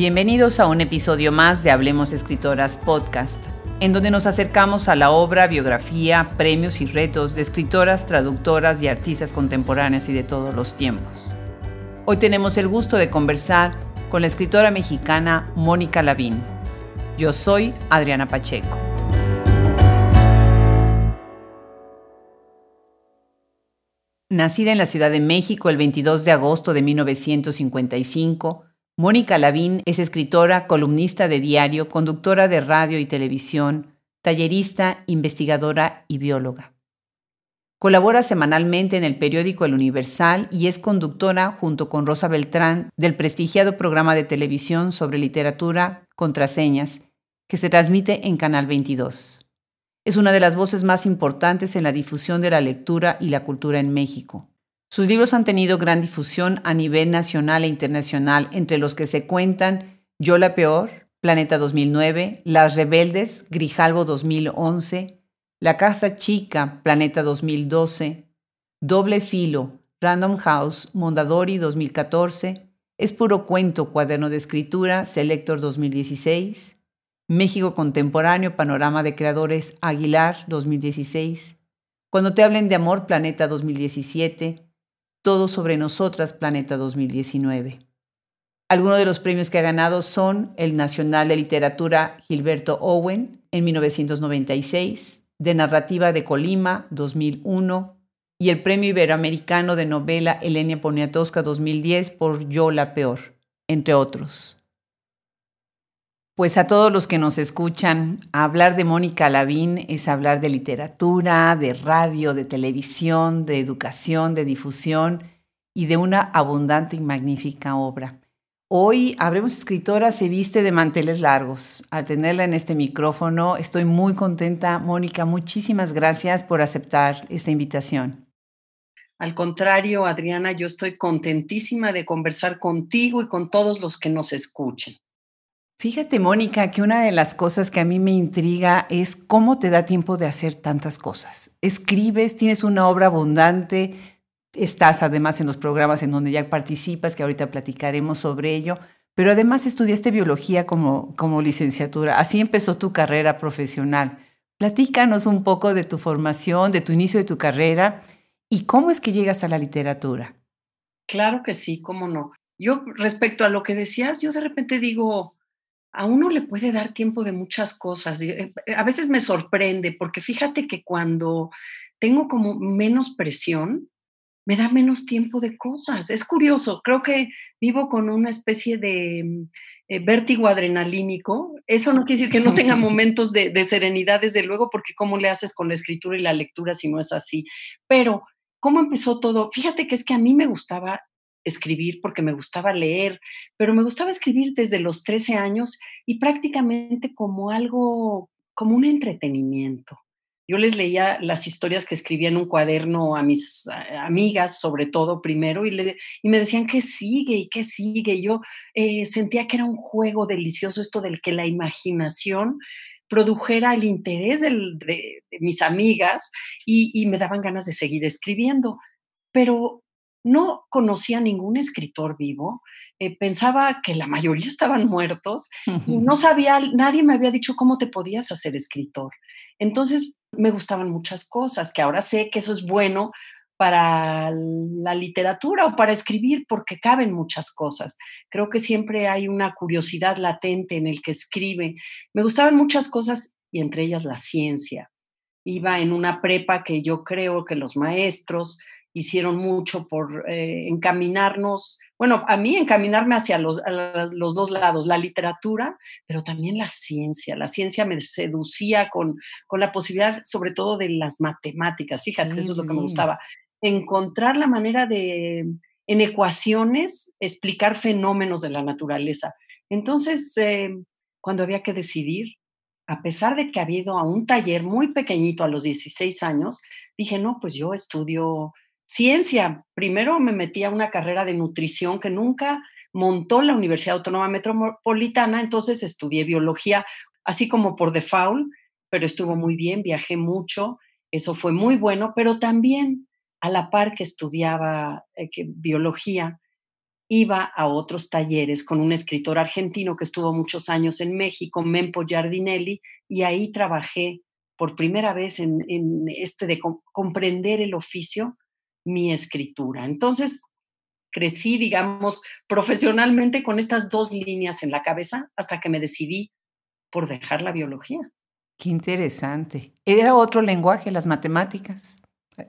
Bienvenidos a un episodio más de Hablemos Escritoras Podcast, en donde nos acercamos a la obra, biografía, premios y retos de escritoras, traductoras y artistas contemporáneas y de todos los tiempos. Hoy tenemos el gusto de conversar con la escritora mexicana Mónica Lavín. Yo soy Adriana Pacheco. Nacida en la Ciudad de México el 22 de agosto de 1955, Mónica Lavín es escritora, columnista de diario, conductora de radio y televisión, tallerista, investigadora y bióloga. Colabora semanalmente en el periódico El Universal y es conductora, junto con Rosa Beltrán, del prestigiado programa de televisión sobre literatura Contraseñas, que se transmite en Canal 22. Es una de las voces más importantes en la difusión de la lectura y la cultura en México. Sus libros han tenido gran difusión a nivel nacional e internacional, entre los que se cuentan Yo la Peor, Planeta 2009, Las Rebeldes, Grijalvo 2011, La Casa Chica, Planeta 2012, Doble Filo, Random House, Mondadori 2014, Es Puro Cuento, Cuaderno de Escritura, Selector 2016, México Contemporáneo, Panorama de Creadores, Aguilar 2016, Cuando te hablen de amor, Planeta 2017, todo sobre nosotras, Planeta 2019. Algunos de los premios que ha ganado son el Nacional de Literatura Gilberto Owen en 1996, de Narrativa de Colima 2001 y el Premio Iberoamericano de Novela Elenia Poniatowska 2010 por Yo la Peor, entre otros. Pues a todos los que nos escuchan, hablar de Mónica Lavín es hablar de literatura, de radio, de televisión, de educación, de difusión y de una abundante y magnífica obra. Hoy Habremos Escritora se viste de manteles largos. Al tenerla en este micrófono, estoy muy contenta. Mónica, muchísimas gracias por aceptar esta invitación. Al contrario, Adriana, yo estoy contentísima de conversar contigo y con todos los que nos escuchen. Fíjate, Mónica, que una de las cosas que a mí me intriga es cómo te da tiempo de hacer tantas cosas. Escribes, tienes una obra abundante, estás además en los programas en donde ya participas, que ahorita platicaremos sobre ello, pero además estudiaste biología como, como licenciatura. Así empezó tu carrera profesional. Platícanos un poco de tu formación, de tu inicio de tu carrera y cómo es que llegas a la literatura. Claro que sí, cómo no. Yo respecto a lo que decías, yo de repente digo, a uno le puede dar tiempo de muchas cosas. Eh, eh, a veces me sorprende porque fíjate que cuando tengo como menos presión, me da menos tiempo de cosas. Es curioso, creo que vivo con una especie de mm, eh, vértigo adrenalínico. Eso no quiere decir que no tenga momentos de, de, serenidad, desde luego, porque cómo le haces con la escritura y la lectura si no es así. Pero, ¿cómo empezó todo? Fíjate que es que a mí me gustaba escribir porque me gustaba leer, pero me gustaba escribir desde los 13 años y prácticamente como algo, como un entretenimiento. Yo les leía las historias que escribía en un cuaderno a mis amigas, sobre todo primero, y, le, y me decían, ¿qué sigue? ¿Y qué sigue? yo eh, sentía que era un juego delicioso esto del que la imaginación produjera el interés de, mis amigas y me daban ganas de seguir escribiendo. Pero no conocía ningún escritor vivo, eh, pensaba que la mayoría estaban muertos y no sabía, nadie me había dicho cómo te podías hacer escritor. Entonces me gustaban muchas cosas, que ahora sé que eso es bueno para la literatura o para escribir, porque caben muchas cosas. Creo que siempre hay una curiosidad latente en el que escribe. Me gustaban muchas cosas y entre ellas la ciencia. Iba en una prepa que yo creo que los maestros hicieron mucho por eh, encaminarnos, bueno, a mí encaminarme hacia los, los, dos lados, la literatura, pero también la ciencia. La ciencia me seducía con, con la posibilidad, sobre todo, de las matemáticas. Fíjate, eso es lo que me gustaba. Encontrar la manera de, en ecuaciones, explicar fenómenos de la naturaleza. Entonces, eh, cuando había que decidir, a pesar de que había ido a un taller muy pequeñito a los 16 años, dije, no, pues yo estudio Ciencia, primero me metí a una carrera de nutrición que nunca montó la Universidad Autónoma Metropolitana, entonces estudié biología, así como por default, pero estuvo muy bien, viajé mucho, eso fue muy bueno, pero también a la par que estudiaba eh, biología, iba a otros talleres con un escritor argentino que estuvo muchos años en México, Mempo Giardinelli, y ahí trabajé por primera vez en, este de comprender el oficio, mi escritura. Entonces, crecí, digamos, profesionalmente con estas dos líneas en la cabeza hasta que me decidí por dejar la biología. Qué interesante. Era otro lenguaje, las matemáticas.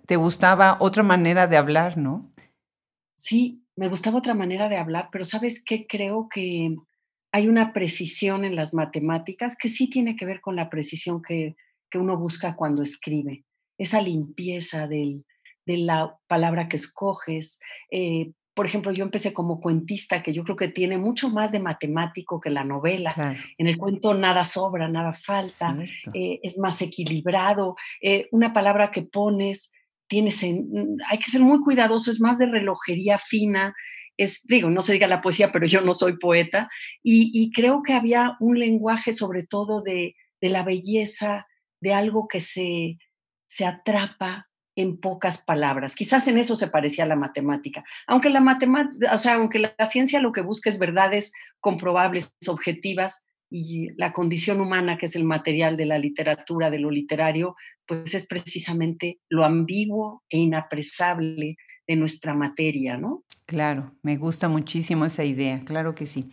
¿Te gustaba otra manera de hablar, no? Sí, me gustaba otra manera de hablar, pero ¿sabes qué? Creo que hay una precisión en las matemáticas que sí tiene que ver con la precisión que, uno busca cuando escribe. Esa limpieza de la palabra que escoges. Eh, por ejemplo, yo empecé como cuentista, que yo creo que tiene mucho más de matemático que la novela. En el cuento nada sobra, nada falta, eh, es más equilibrado. Eh, una palabra que pones tienes mm, hay que ser muy cuidadoso, es más de relojería fina, es, digo, no se diga la poesía, pero yo no soy poeta, y, creo que había un lenguaje sobre todo de, la belleza, de algo que se, se atrapa en pocas palabras. Quizás en eso se parecía a la matemática. Aunque la matemática, o sea, aunque la, ciencia lo que busca es verdades comprobables, objetivas, y la condición humana, que es el material de la literatura, de lo literario, pues es precisamente lo ambiguo e inapresable de nuestra materia, ¿no? Claro, me gusta muchísimo esa idea, claro que sí.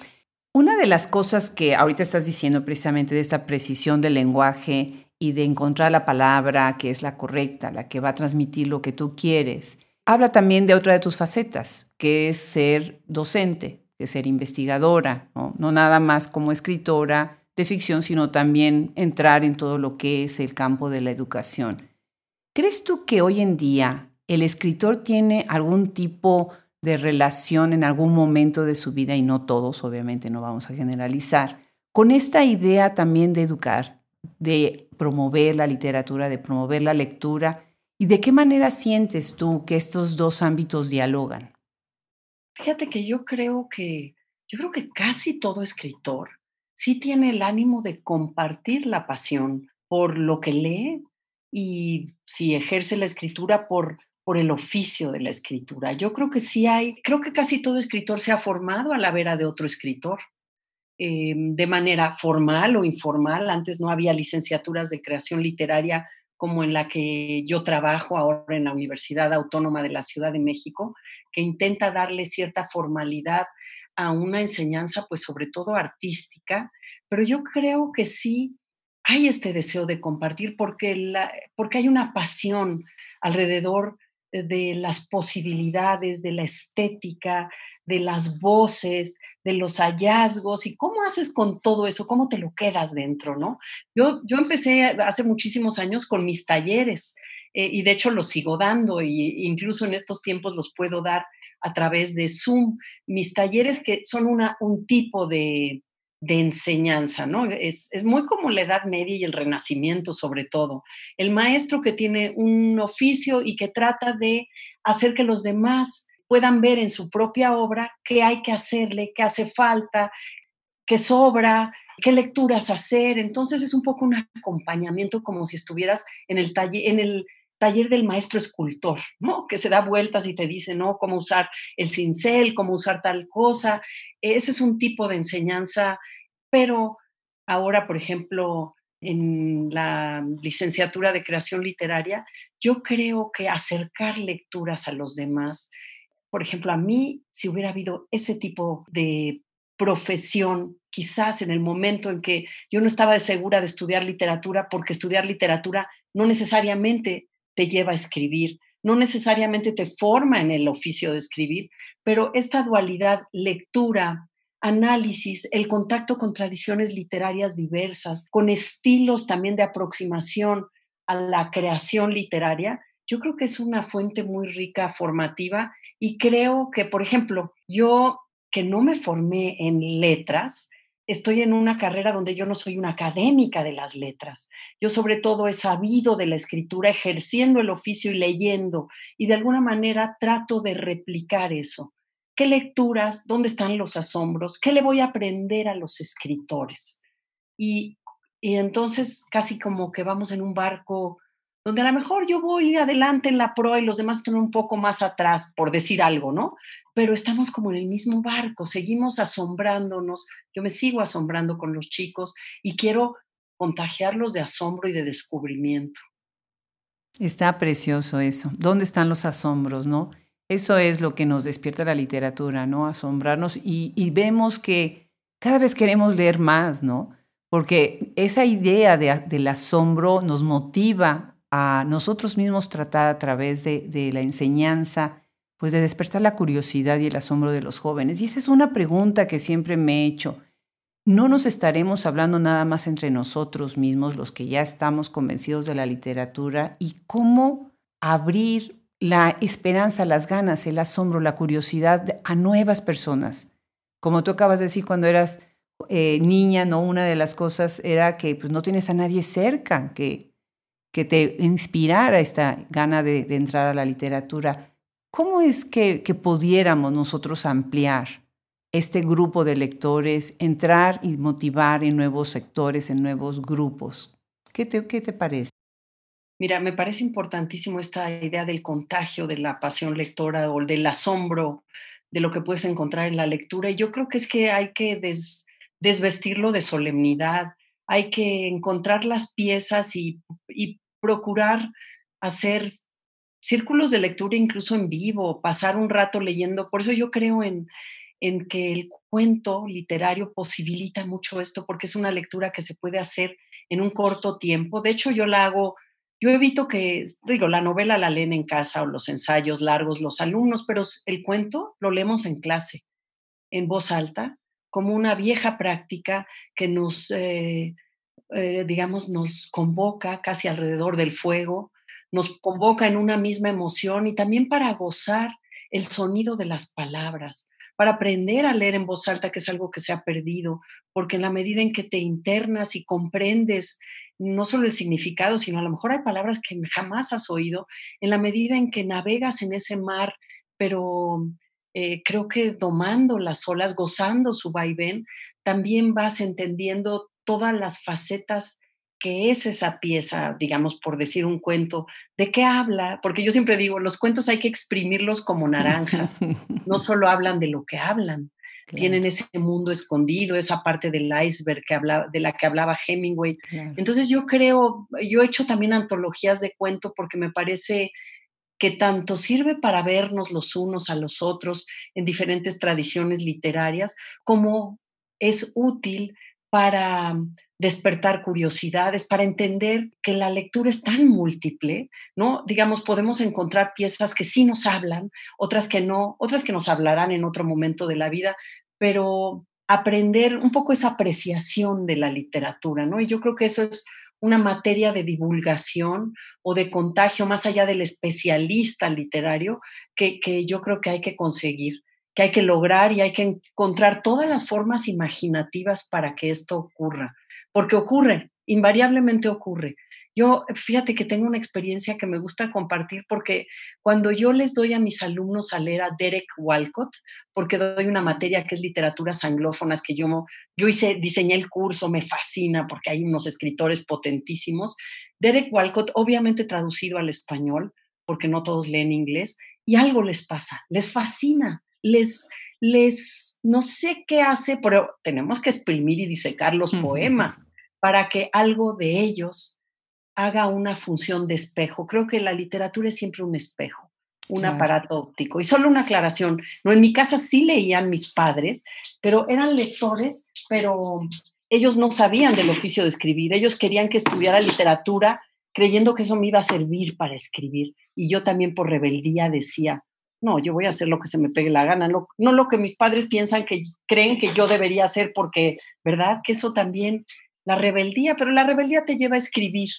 Una de las cosas que ahorita estás diciendo precisamente de esta precisión del lenguaje y de encontrar la palabra que es la correcta, la que va a transmitir lo que tú quieres, habla también de otra de tus facetas, que es ser docente, que es ser investigadora, ¿no? no nada más como escritora, de ficción, sino también entrar en todo lo que es el campo de la educación. ¿Crees tú que hoy en día el escritor tiene algún tipo de relación en algún momento de su vida, y no todos, obviamente no vamos a generalizar, con esta idea también de educar, de promover la literatura, de promover la lectura? ¿Y de qué manera sientes tú que estos dos ámbitos dialogan? Fíjate que yo creo que, yo creo que casi todo escritor sí tiene el ánimo de compartir la pasión por lo que lee y si ejerce la escritura por, por el oficio de la escritura. Yo creo que sí hay, creo que casi todo escritor se ha formado a la vera de otro escritor. Em, de manera formal o informal. Antes no había licenciaturas de creación literaria como en la que yo trabajo ahora en la Universidad Autónoma de la Ciudad de México, que intenta darle cierta formalidad a una enseñanza, pues sobre todo artística, pero yo creo que sí hay este deseo de compartir porque, la, porque hay una pasión alrededor de las posibilidades, de la estética, de las voces, de los hallazgos y cómo haces con todo eso, cómo te lo quedas dentro, ¿no? Yo, yo empecé hace muchísimos años con mis talleres eh, y de hecho los sigo dando e incluso en estos tiempos los puedo dar a través de Zoom, mis talleres que son una, un tipo de, enseñanza, ¿no? Es, es, muy como la Edad Media y el Renacimiento sobre todo. El maestro que tiene un oficio y que trata de hacer que los demás puedan ver en su propia obra qué hay que hacerle, qué hace falta, qué sobra, qué lecturas hacer. Entonces es un poco un acompañamiento como si estuvieras en el taller, del maestro escultor, ¿no? Que se da vueltas y te dice, ¿no? Cómo usar el cincel, cómo usar tal cosa. Ese es un tipo de enseñanza, pero ahora, por ejemplo, en la licenciatura de creación literaria, yo creo que acercar lecturas a los demás, por ejemplo, a mí, si hubiera habido ese tipo de profesión, quizás en el momento en que yo no estaba segura de estudiar literatura, porque estudiar literatura no necesariamente te lleva a escribir, no necesariamente te forma en el oficio de escribir, pero esta dualidad, lectura, análisis, el contacto con tradiciones literarias diversas, con estilos también de aproximación a la creación literaria, yo creo que es una fuente muy rica formativa y creo que, por ejemplo, yo que no me formé en letras, estoy en una carrera donde yo no soy una académica de las letras. Yo sobre todo he sabido de la escritura ejerciendo el oficio y leyendo y de alguna manera trato de replicar eso. ¿Qué lecturas? ¿Dónde están los asombros? ¿Qué le voy a aprender a los escritores? Y, y entonces casi como que vamos en un barco donde a lo mejor yo voy adelante en la proa y los demás están un poco más atrás, por decir algo, ¿no? Pero estamos como en el mismo barco, seguimos asombrándonos, yo me sigo asombrando con los chicos y quiero contagiarlos de asombro y de descubrimiento. Está precioso eso. ¿Dónde están los asombros, no? Eso es lo que nos despierta la literatura, ¿no? Asombrarnos y, vemos que cada vez queremos leer más, ¿no? Porque esa idea del asombro nos motiva a nosotros mismos tratar a través de, la enseñanza, pues de despertar la curiosidad y el asombro de los jóvenes. Y esa es una pregunta que siempre me he hecho. ¿No nos estaremos hablando nada más entre nosotros mismos, los que ya estamos convencidos de la literatura, y cómo abrir la esperanza, las ganas, el asombro, la curiosidad a nuevas personas? Como tú acabas de decir cuando eras eh, niña, ¿no? Una de las cosas era que pues, no tienes a nadie cerca, que que te inspirara esta gana de, entrar a la literatura. ¿Cómo es que, pudiéramos nosotros ampliar este grupo de lectores, entrar y motivar en nuevos sectores, en nuevos grupos? ¿Qué te, qué te parece? Mira, me parece importantísimo esta idea del contagio de la pasión lectora o del asombro de lo que puedes encontrar en la lectura. Y yo creo que es que hay que desvestirlo de solemnidad, hay que encontrar las piezas y, procurar hacer círculos de lectura incluso en vivo, pasar un rato leyendo. Por eso yo creo en, en que el cuento literario posibilita mucho esto, porque es una lectura que se puede hacer en un corto tiempo. De hecho, yo la hago, yo evito que, digo, la novela la leen en casa o los ensayos largos los alumnos, pero el cuento lo leemos en clase, en voz alta, como una vieja práctica que nos, eh, eh, digamos, nos convoca casi alrededor del fuego, nos convoca en una misma emoción y también para gozar el sonido de las palabras, para aprender a leer en voz alta, que es algo que se ha perdido, porque en la medida en que te internas y comprendes no solo el significado, sino a lo mejor hay palabras que jamás has oído, en la medida en que navegas en ese mar, pero eh, creo que domando las olas, gozando su vaivén, también vas entendiendo todas las facetas que es esa pieza, digamos, por decir un cuento, de qué habla, porque yo siempre digo, los cuentos hay que exprimirlos como naranjas, no solo hablan de lo que hablan, tienen ese mundo escondido, esa parte del iceberg que de la que hablaba Hemingway. Entonces yo creo, yo he hecho también antologías de cuento porque me parece que tanto sirve para vernos los unos a los otros en diferentes tradiciones literarias, como es útil para despertar curiosidades, para entender que la lectura es tan múltiple, ¿no? Digamos, podemos encontrar piezas que sí nos hablan, otras que no, otras que nos hablarán en otro momento de la vida, pero aprender un poco esa apreciación de la literatura, ¿no? Y yo creo que eso es una materia de divulgación o de contagio más allá del especialista literario que, que yo creo que hay que conseguir, que hay que lograr y hay que encontrar todas las formas imaginativas para que esto ocurra, porque ocurre, invariablemente ocurre. Yo, fíjate que tengo una experiencia que me gusta compartir porque cuando yo les doy a mis alumnos a leer a Derek Walcott, porque doy una materia que es literaturas anglófonas, que yo, yo hice, diseñé el curso, me fascina porque hay unos escritores potentísimos. Derek Walcott, obviamente traducido al español, porque no todos leen inglés, y algo les pasa, les fascina, les, les, no sé qué hace, pero tenemos que exprimir y disecar los poemas para que algo de ellos haga una función de espejo. Creo que la literatura es siempre un espejo, un aparato óptico. Y solo una aclaración, no, en mi casa sí leían mis padres, pero eran lectores, pero ellos no sabían del oficio de escribir, ellos querían que estudiara literatura creyendo que eso me iba a servir para escribir. Y yo también por rebeldía decía, no, yo voy a hacer lo que se me pegue la gana, no, no lo que mis padres piensan que creen que yo debería hacer porque, ¿verdad? Que eso también, la rebeldía, pero la rebeldía te lleva a escribir,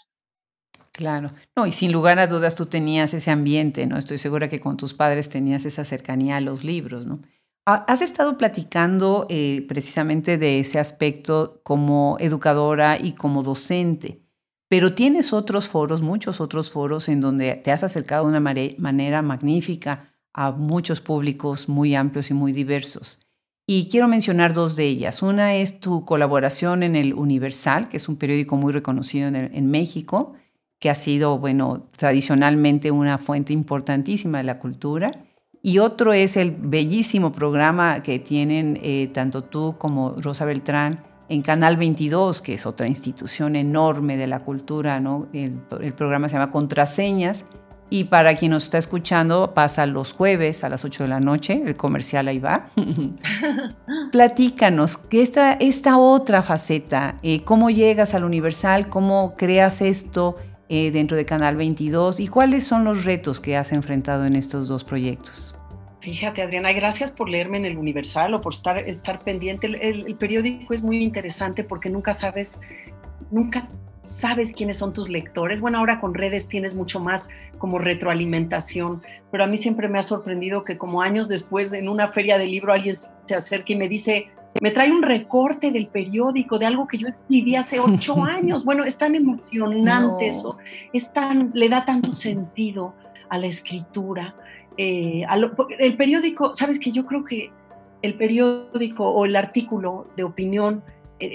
Claro. No, y sin lugar a dudas tú tenías ese ambiente, ¿no? Estoy segura que con tus padres tenías esa cercanía a los libros, ¿no? Has estado platicando eh, precisamente de ese aspecto como educadora y como docente, pero tienes otros foros, muchos otros foros en donde te has acercado de una manera magnífica a muchos públicos muy amplios y muy diversos. Y quiero mencionar dos de ellas. Una es tu colaboración en el Universal, que es un periódico muy reconocido en, México, que ha sido, bueno, tradicionalmente una fuente importantísima de la cultura. Y otro es el bellísimo programa que tienen eh, tanto tú como Rosa Beltrán en Canal 22, que es otra institución enorme de la cultura, ¿no? El, programa se llama Contraseñas. Y para quien nos está escuchando, pasa los jueves a las 8 de la noche, el comercial ahí va. Platícanos, que esta, esta otra faceta, eh, ¿cómo llegas al Universal? ¿Cómo creas esto? Eh, dentro de Canal 22 y cuáles son los retos que has enfrentado en estos dos proyectos. Fíjate, Adriana, gracias por leerme en el Universal o por estar, estar pendiente. El, el, periódico es muy interesante porque nunca sabes, nunca sabes quiénes son tus lectores. Bueno, ahora con redes tienes mucho más como retroalimentación, pero a mí siempre me ha sorprendido que como años después en una feria de libro alguien se acerque y me dice, me trae un recorte del periódico, de algo que yo escribí hace ocho años. Bueno, es tan emocionante eso, es tan, le da tanto sentido a la escritura. Eh, el periódico, sabes que yo creo que el periódico o el artículo de opinión,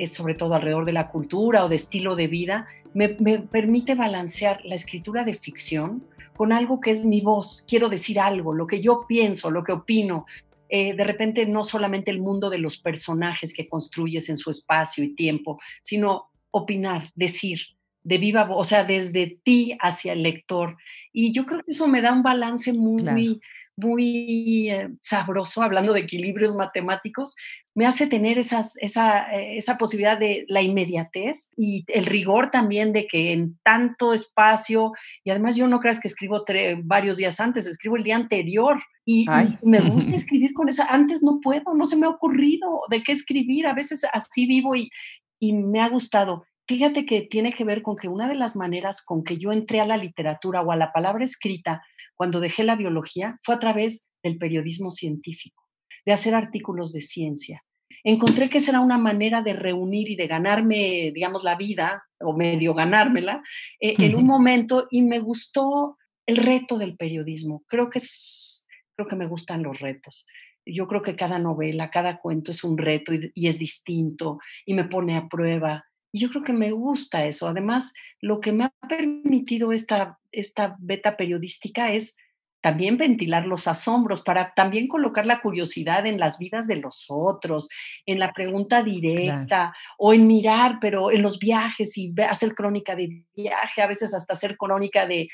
sobre todo alrededor de la cultura o de estilo de vida, me, me permite balancear la escritura de ficción con algo que es mi voz. Quiero decir algo, lo que yo pienso, lo que opino, eh, de repente no solamente el mundo de los personajes que construyes en su espacio y tiempo, sino opinar, decir, de viva voz, o sea, desde ti hacia el lector. Y yo creo que eso me da un balance muy, muy eh, sabroso, hablando de equilibrios matemáticos, me hace tener esas, esa, eh, esa posibilidad de la inmediatez y el rigor también de que en tanto espacio, y además yo no creas que escribo varios días antes, escribo el día anterior y, me gusta escribir con esa, antes no puedo, no se me ha ocurrido de qué escribir, a veces así vivo y, y me ha gustado. Fíjate que tiene que ver con que una de las maneras con que yo entré a la literatura o a la palabra escrita cuando dejé la biología fue a través del periodismo científico, de hacer artículos de ciencia. Encontré que esa era una manera de reunir y de ganarme, digamos, la vida, o medio ganármela, eh, en un momento y me gustó el reto del periodismo. Creo que, es, creo que me gustan los retos. Yo creo que cada novela, cada cuento es un reto y, y es distinto y me pone a prueba. Yo creo que me gusta eso. Además, lo que me ha permitido esta, esta beta periodística es también ventilar los asombros, para también colocar la curiosidad en las vidas de los otros, en la pregunta directa o en mirar, pero en los viajes y hacer crónica de viaje, a veces hasta hacer crónica de,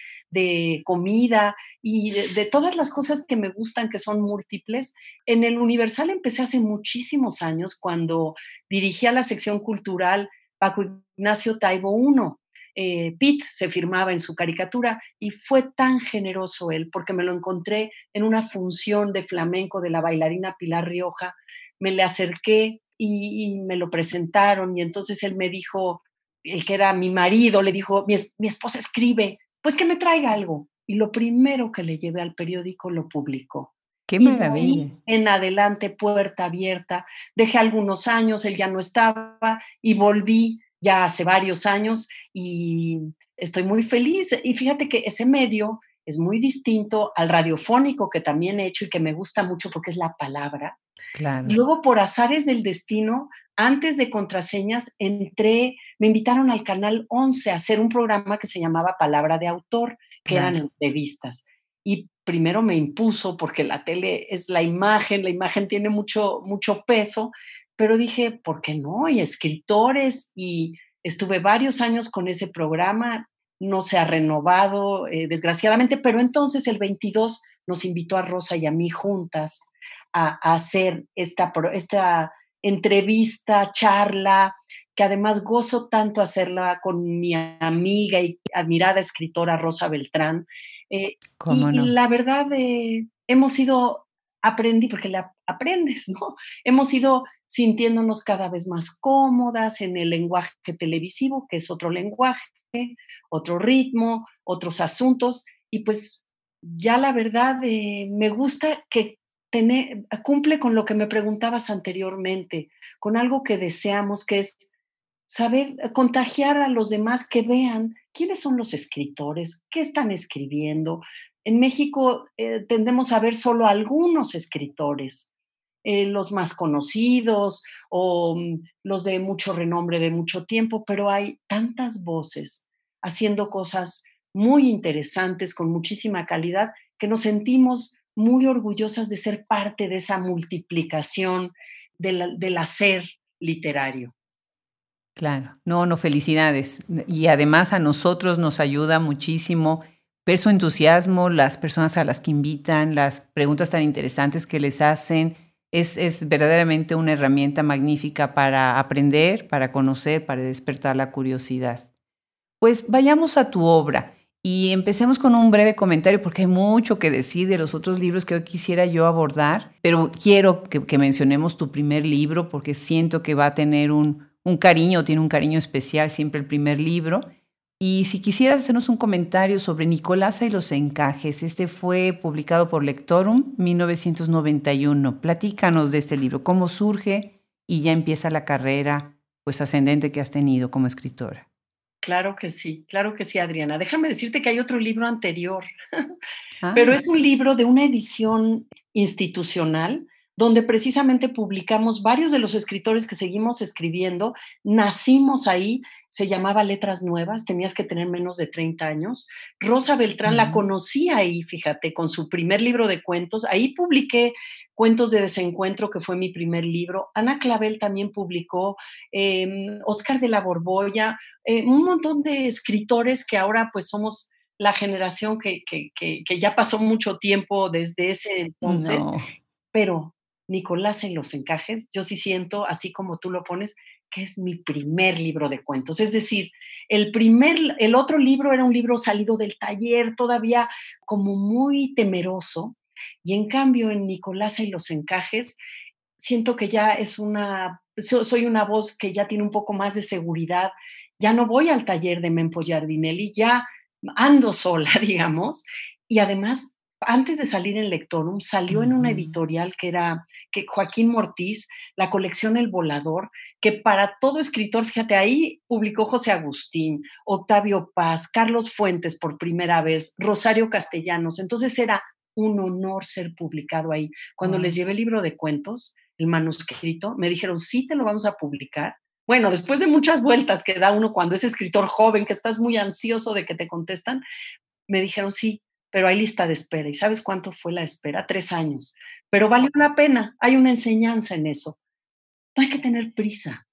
comida y de, de, todas las cosas que me gustan, que son múltiples. En el Universal empecé hace muchísimos años cuando dirigía la sección cultural Paco Ignacio Taibo I. Eh, Pitt se firmaba en su caricatura y fue tan generoso él porque me lo encontré en una función de flamenco de la bailarina Pilar Rioja, me le acerqué y, me lo presentaron y entonces él me dijo, el que era mi marido, le dijo, mi, mi esposa escribe, pues que me traiga algo. Y lo primero que le llevé al periódico lo publicó. Qué maravilla. en adelante, puerta abierta. Dejé algunos años, él ya no estaba y volví ya hace varios años y estoy muy feliz. Y fíjate que ese medio es muy distinto al radiofónico que también he hecho y que me gusta mucho porque es la palabra. Claro. luego, por azares del destino, antes de contraseñas, entré, me invitaron al canal 11 a hacer un programa que se llamaba Palabra de Autor, que eran entrevistas. Y primero me impuso porque la tele es la imagen, la imagen tiene mucho, mucho peso, pero dije, ¿por qué no? Y escritores y estuve varios años con ese programa, no se ha renovado, eh, desgraciadamente, pero entonces el 22 nos invitó a Rosa y a mí juntas a, a hacer esta, esta entrevista, charla, que además gozo tanto hacerla con mi amiga y admirada escritora Rosa Beltrán, eh, y, la verdad, eh, hemos ido aprendí, porque la aprendes, ¿no? Hemos ido sintiéndonos cada vez más cómodas en el lenguaje televisivo, que es otro lenguaje, otro ritmo, otros asuntos, y pues ya la verdad eh, me gusta que tener, cumple con lo que me preguntabas anteriormente, con algo que deseamos, que es saber contagiar a los demás que vean quiénes son los escritores, qué están escribiendo. En México eh, tendemos a ver solo algunos escritores, eh, los más conocidos o mm, los de mucho renombre de mucho tiempo, pero hay tantas voces haciendo cosas muy interesantes, con muchísima calidad, que nos sentimos muy orgullosas de ser parte de esa multiplicación del hacer literario. Claro, no, no, felicidades. Y además a nosotros nos ayuda muchísimo ver su entusiasmo, las personas a las que invitan, las preguntas tan interesantes que les hacen. Es, es verdaderamente una herramienta magnífica para aprender, para conocer, para despertar la curiosidad. Pues vayamos a tu obra. Y empecemos con un breve comentario porque hay mucho que decir de los otros libros que hoy quisiera yo abordar, pero quiero que, mencionemos tu primer libro porque siento que va a tener un, un cariño, tiene un cariño especial siempre el primer libro. Y si quisieras hacernos un comentario sobre Nicolasa y los encajes, este fue publicado por Lectorum 1991. Platícanos de este libro, cómo surge y ya empieza la carrera pues ascendente que has tenido como escritora. Claro que sí, claro que sí, Adriana. Déjame decirte que hay otro libro anterior, pero ah. es un libro de una edición institucional donde precisamente publicamos varios de los escritores que seguimos escribiendo, nacimos ahí, se llamaba Letras Nuevas, tenías que tener menos de 30 años. Rosa Beltrán la conocí ahí, fíjate, con su primer libro de cuentos, ahí publiqué Cuentos de Desencuentro, que fue mi primer libro. Ana Clavel también publicó, Oscar em, de la Borbolla, eh, un montón de escritores que ahora pues somos la generación que, ya pasó mucho tiempo desde ese entonces, pero Nicolás en los encajes, yo sí siento, así como tú lo pones, que es mi primer libro de cuentos. Es decir, el primer, el otro libro era un libro salido del taller, todavía como muy temeroso, y en cambio en Nicolás y los encajes, siento que ya es una, soy una voz que ya tiene un poco más de seguridad, ya no voy al taller de Mempo Giardinelli, ya ando sola, digamos, y además antes de salir en Lectorum, salió en una editorial que era que Joaquín Mortiz, la colección El Volador, que para todo escritor, fíjate, ahí publicó José Agustín, Octavio Paz, Carlos Fuentes por primera vez, Rosario Castellanos. Entonces era un honor ser publicado ahí. Cuando les llevé el libro de cuentos, el manuscrito, me dijeron, sí, te lo vamos a publicar. Bueno, después de muchas vueltas que da uno cuando es escritor joven, que estás muy ansioso de que te contestan, me dijeron, sí, pero hay lista de espera. ¿Y sabes cuánto fue la espera? Tres años. Pero valió la pena, hay una enseñanza en eso. No hay que tener prisa.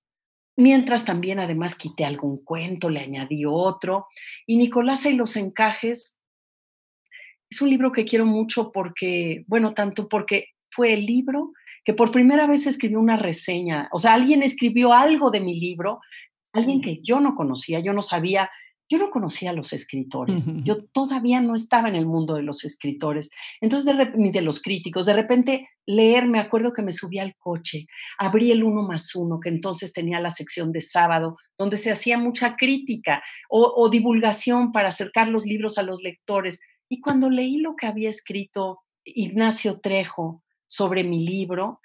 Mientras también además quité algún cuento, le añadí otro. Y Nicolás y los encajes es un libro que quiero mucho porque, bueno, tanto porque fue el libro que por primera vez escribió una reseña, o sea, alguien escribió algo de mi libro, alguien que yo no conocía, yo no sabía yo no conocía a los escritores, yo todavía no estaba en el mundo de los escritores, entonces ni de los críticos, de repente leer, me acuerdo que me subí al coche, abrí el uno más uno, que entonces tenía la sección de sábado, donde se hacía mucha crítica o, o divulgación para acercar los libros a los lectores, y cuando leí lo que había escrito Ignacio Trejo sobre mi libro,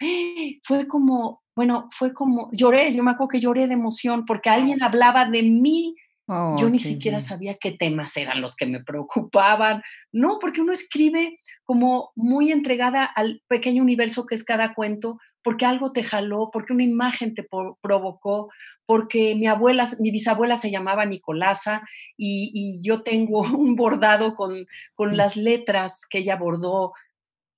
fue como, bueno, fue como, lloré, yo me acuerdo que lloré de emoción porque alguien hablaba de mí Oh, yo ni siquiera sabía qué temas eran los que me preocupaban. No, porque uno escribe como muy entregada al pequeño universo que es cada cuento, porque algo te jaló, porque una imagen te provocó, porque mi abuela, mi bisabuela se llamaba Nicolasa y, yo tengo un bordado con, con, mm. las letras que ella bordó,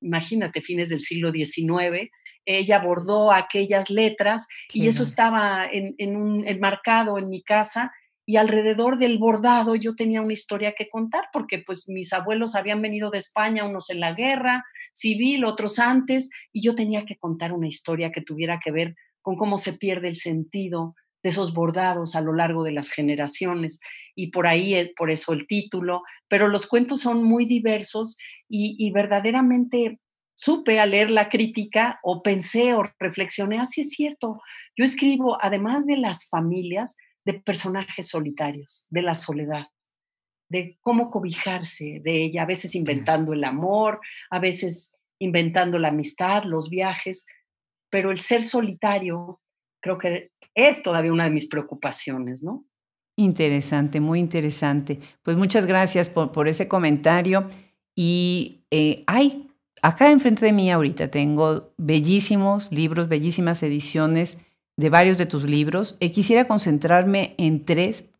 imagínate, fines del siglo XIX, ella bordó aquellas letras y eso estaba en, en un, enmarcado en mi casa y alrededor del bordado yo tenía una historia que contar porque pues mis abuelos habían venido de España, unos en la guerra civil, otros antes, y yo tenía que contar una historia que tuviera que ver con cómo se pierde el sentido de esos bordados a lo largo de las generaciones y por ahí, eh, por eso el título, pero los cuentos son muy diversos y, y verdaderamente supe al leer la crítica o pensé o reflexioné, así es cierto, yo escribo, además de las familias, de personajes solitarios, de la soledad, de cómo cobijarse de ella, a veces inventando el amor, a veces inventando la amistad, los viajes, pero el ser solitario creo que es todavía una de mis preocupaciones, ¿no? Interesante, muy interesante. Pues muchas gracias por, ese comentario. Y eh, hay, acá enfrente de mí ahorita tengo bellísimos libros, bellísimas ediciones de varios de tus libros. eh, quisiera concentrarme en tres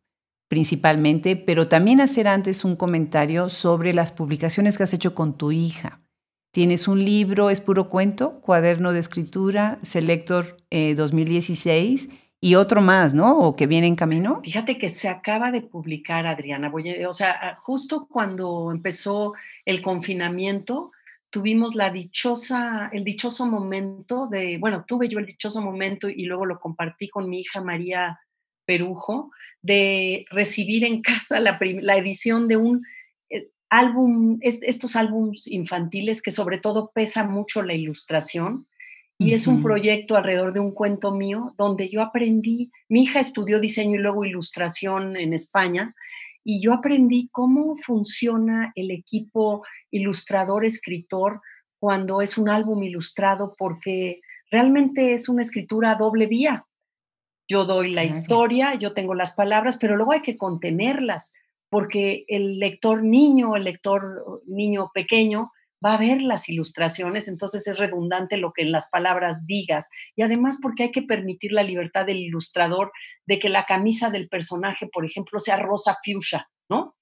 principalmente, pero también hacer antes un comentario sobre las publicaciones que has hecho con tu hija. Tienes un libro, es puro cuento, cuaderno de escritura, Selector 2016 eh, y otro más, ¿no? O que viene en camino. Fíjate que se acaba de publicar, Adriana. o sea, justo cuando empezó el confinamiento, tuvimos la dichosa, el dichoso momento de, bueno, tuve yo el dichoso momento y luego lo compartí con mi hija María Perujo, de recibir en casa la, la edición de un eh, álbum, estos álbums infantiles que sobre todo pesa mucho la ilustración. Y es un proyecto alrededor de un cuento mío donde yo aprendí, mi hija estudió diseño y luego ilustración en España, y yo aprendí cómo funciona el equipo ilustrador-escritor cuando es un álbum ilustrado, porque realmente es una escritura a doble vía. Yo doy la historia, yo tengo las palabras, pero luego hay que contenerlas, porque el lector niño, el lector niño pequeño, va a ver las ilustraciones, entonces es redundante lo que en las palabras digas. Y además porque hay que permitir la libertad del ilustrador de que la camisa del personaje, por ejemplo, sea rosa fuchsia, ¿no?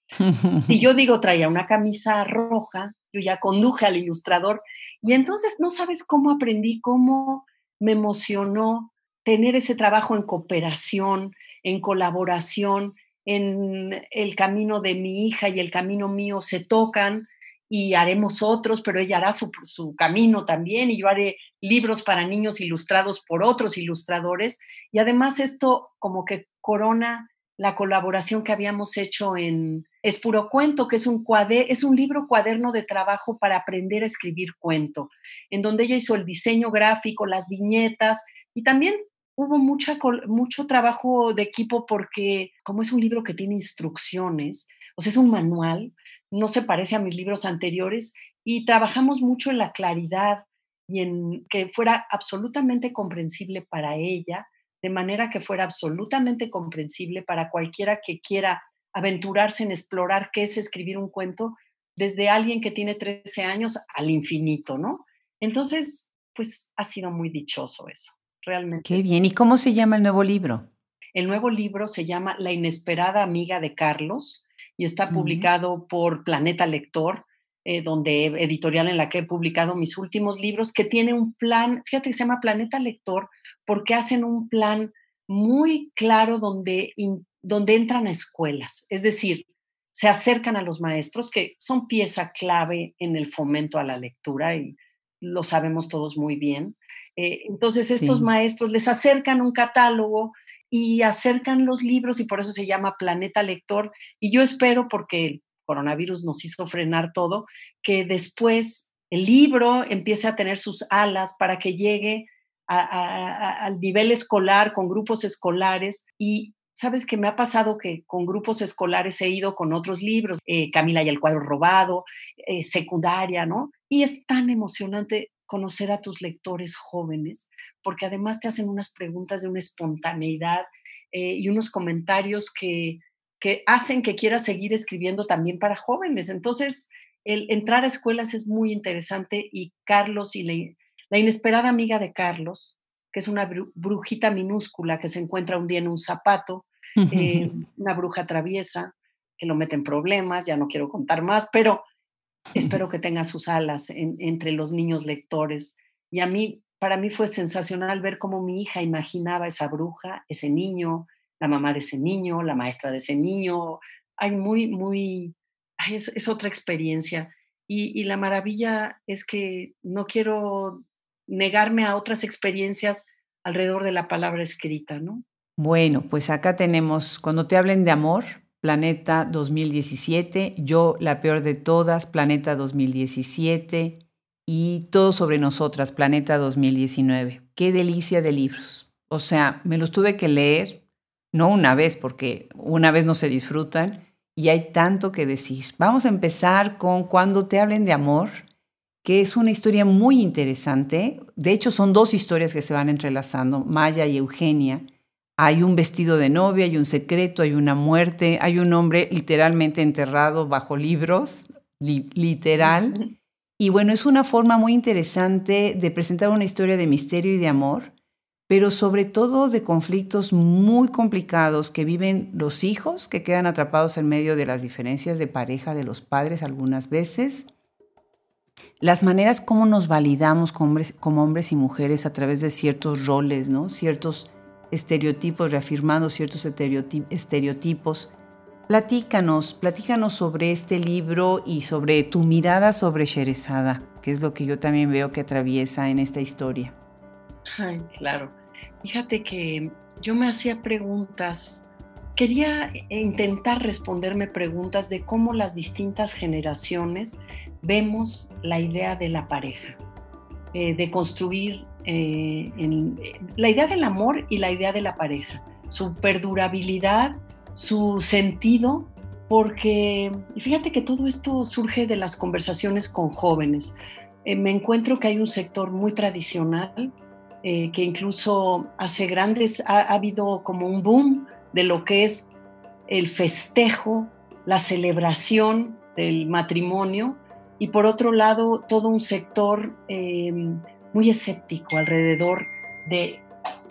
Si yo digo traía una camisa roja, yo ya conduje al ilustrador y entonces no sabes cómo aprendí, cómo me emocionó tener ese trabajo en cooperación, en colaboración, en el camino de mi hija y el camino mío se tocan y haremos otros, pero ella hará su, camino también y yo haré libros para niños ilustrados por otros ilustradores. Y además esto como que corona la colaboración que habíamos hecho en Es Puro Cuento, que es un, es un libro cuaderno de trabajo para aprender a escribir cuento, en donde ella hizo el diseño gráfico, las viñetas y también hubo mucha, mucho trabajo de equipo porque como es un libro que tiene instrucciones, o sea, es un manual, no se parece a mis libros anteriores y trabajamos mucho en la claridad y en que fuera absolutamente comprensible para ella, de manera que fuera absolutamente comprensible para cualquiera que quiera aventurarse en explorar qué es escribir un cuento desde alguien que tiene 13 años al infinito, ¿no? Entonces, pues ha sido muy dichoso eso realmente. Qué bien. ¿Y cómo se llama el nuevo libro? El nuevo libro se llama La inesperada amiga de Carlos y está publicado por Planeta Lector, eh, donde editorial en la que he publicado mis últimos libros, que tiene un plan, fíjate que se llama Planeta Lector, porque hacen un plan muy claro donde, donde entran a escuelas, es decir, se acercan a los maestros, que son pieza clave en el fomento a la lectura y lo sabemos todos muy bien. Eh, entonces estos maestros les acercan un catálogo y acercan los libros y por eso se llama Planeta Lector. Y yo espero, porque el coronavirus nos hizo frenar todo, que después el libro empiece a tener sus alas para que llegue al nivel escolar, con grupos escolares y sabes que me ha pasado que con grupos escolares he ido con otros libros, eh, Camila y el cuadro robado, eh, secundaria, ¿no? Y es tan emocionante conocer a tus lectores jóvenes, porque además te hacen unas preguntas de una espontaneidad eh, y unos comentarios que, que hacen que quieras seguir escribiendo también para jóvenes. Entonces, el entrar a escuelas es muy interesante y Carlos y la, inesperada amiga de Carlos, que es una brujita minúscula que se encuentra un día en un zapato, eh, una bruja traviesa que lo mete en problemas, ya no quiero contar más, pero espero que tenga sus alas entre los niños lectores. Y a mí, para mí fue sensacional ver cómo mi hija imaginaba esa bruja, ese niño, la mamá de ese niño, la maestra de ese niño. Hay muy, muy, es, otra experiencia. Y, y la maravilla es que no quiero negarme a otras experiencias alrededor de la palabra escrita, ¿no? Bueno, pues acá tenemos, cuando te hablen de amor, Planeta 2017, Yo la peor de todas, Planeta 2017 y Todo sobre nosotras, Planeta 2019. Qué delicia de libros. O sea, me los tuve que leer, no una vez, porque una vez no se disfrutan y hay tanto que decir. Vamos a empezar con Cuando te hablen de amor, que es una historia muy interesante. De hecho, son dos historias que se van entrelazando, Maya y Eugenia hay un vestido de novia, hay un secreto, hay una muerte, hay un hombre literalmente enterrado bajo libros, literal. Y bueno, es una forma muy interesante de presentar una historia de misterio y de amor, pero sobre todo de conflictos muy complicados que viven los hijos que quedan atrapados en medio de las diferencias de pareja de los padres algunas veces, las maneras como nos validamos como hombres, como hombres y mujeres a través de ciertos roles, ¿no? ciertos estereotipos, reafirmando ciertos estereotipos. Platícanos, platícanos sobre este libro y sobre tu mirada sobre Sherezada, que es lo que yo también veo que atraviesa en esta historia. Ay, claro. Fíjate que yo me hacía preguntas, quería intentar responderme preguntas de cómo las distintas generaciones vemos la idea de la pareja, eh, de construir eh, la idea del amor y la idea de la pareja, su perdurabilidad, su sentido, porque fíjate que todo esto surge de las conversaciones con jóvenes. Eh, me encuentro que hay un sector muy tradicional eh, que incluso hace grandes, ha, habido como un boom de lo que es el festejo, la celebración del matrimonio y por otro lado todo un sector em, muy escéptico alrededor de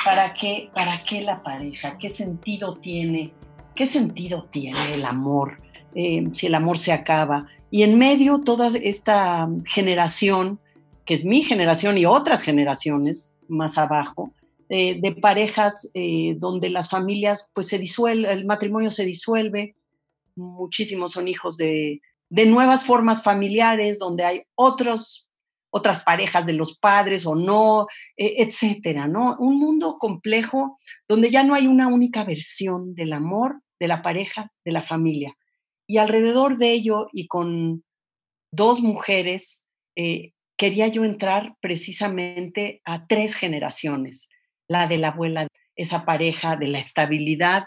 para qué, para qué la pareja, qué sentido tiene, qué sentido tiene el amor, em, si el amor se acaba. Y en medio toda esta generación, que es mi generación y otras generaciones, más abajo, eh, de parejas eh, donde las familias, pues se disuelve, el matrimonio se disuelve, muchísimos son hijos de, de nuevas formas familiares, donde hay otros, otras parejas de los padres o no, eh, etcétera, ¿no? Un mundo complejo donde ya no hay una única versión del amor, de la pareja, de la familia. Y alrededor de ello y con dos mujeres, quería yo entrar precisamente a tres generaciones, la de la abuela, esa pareja de la estabilidad,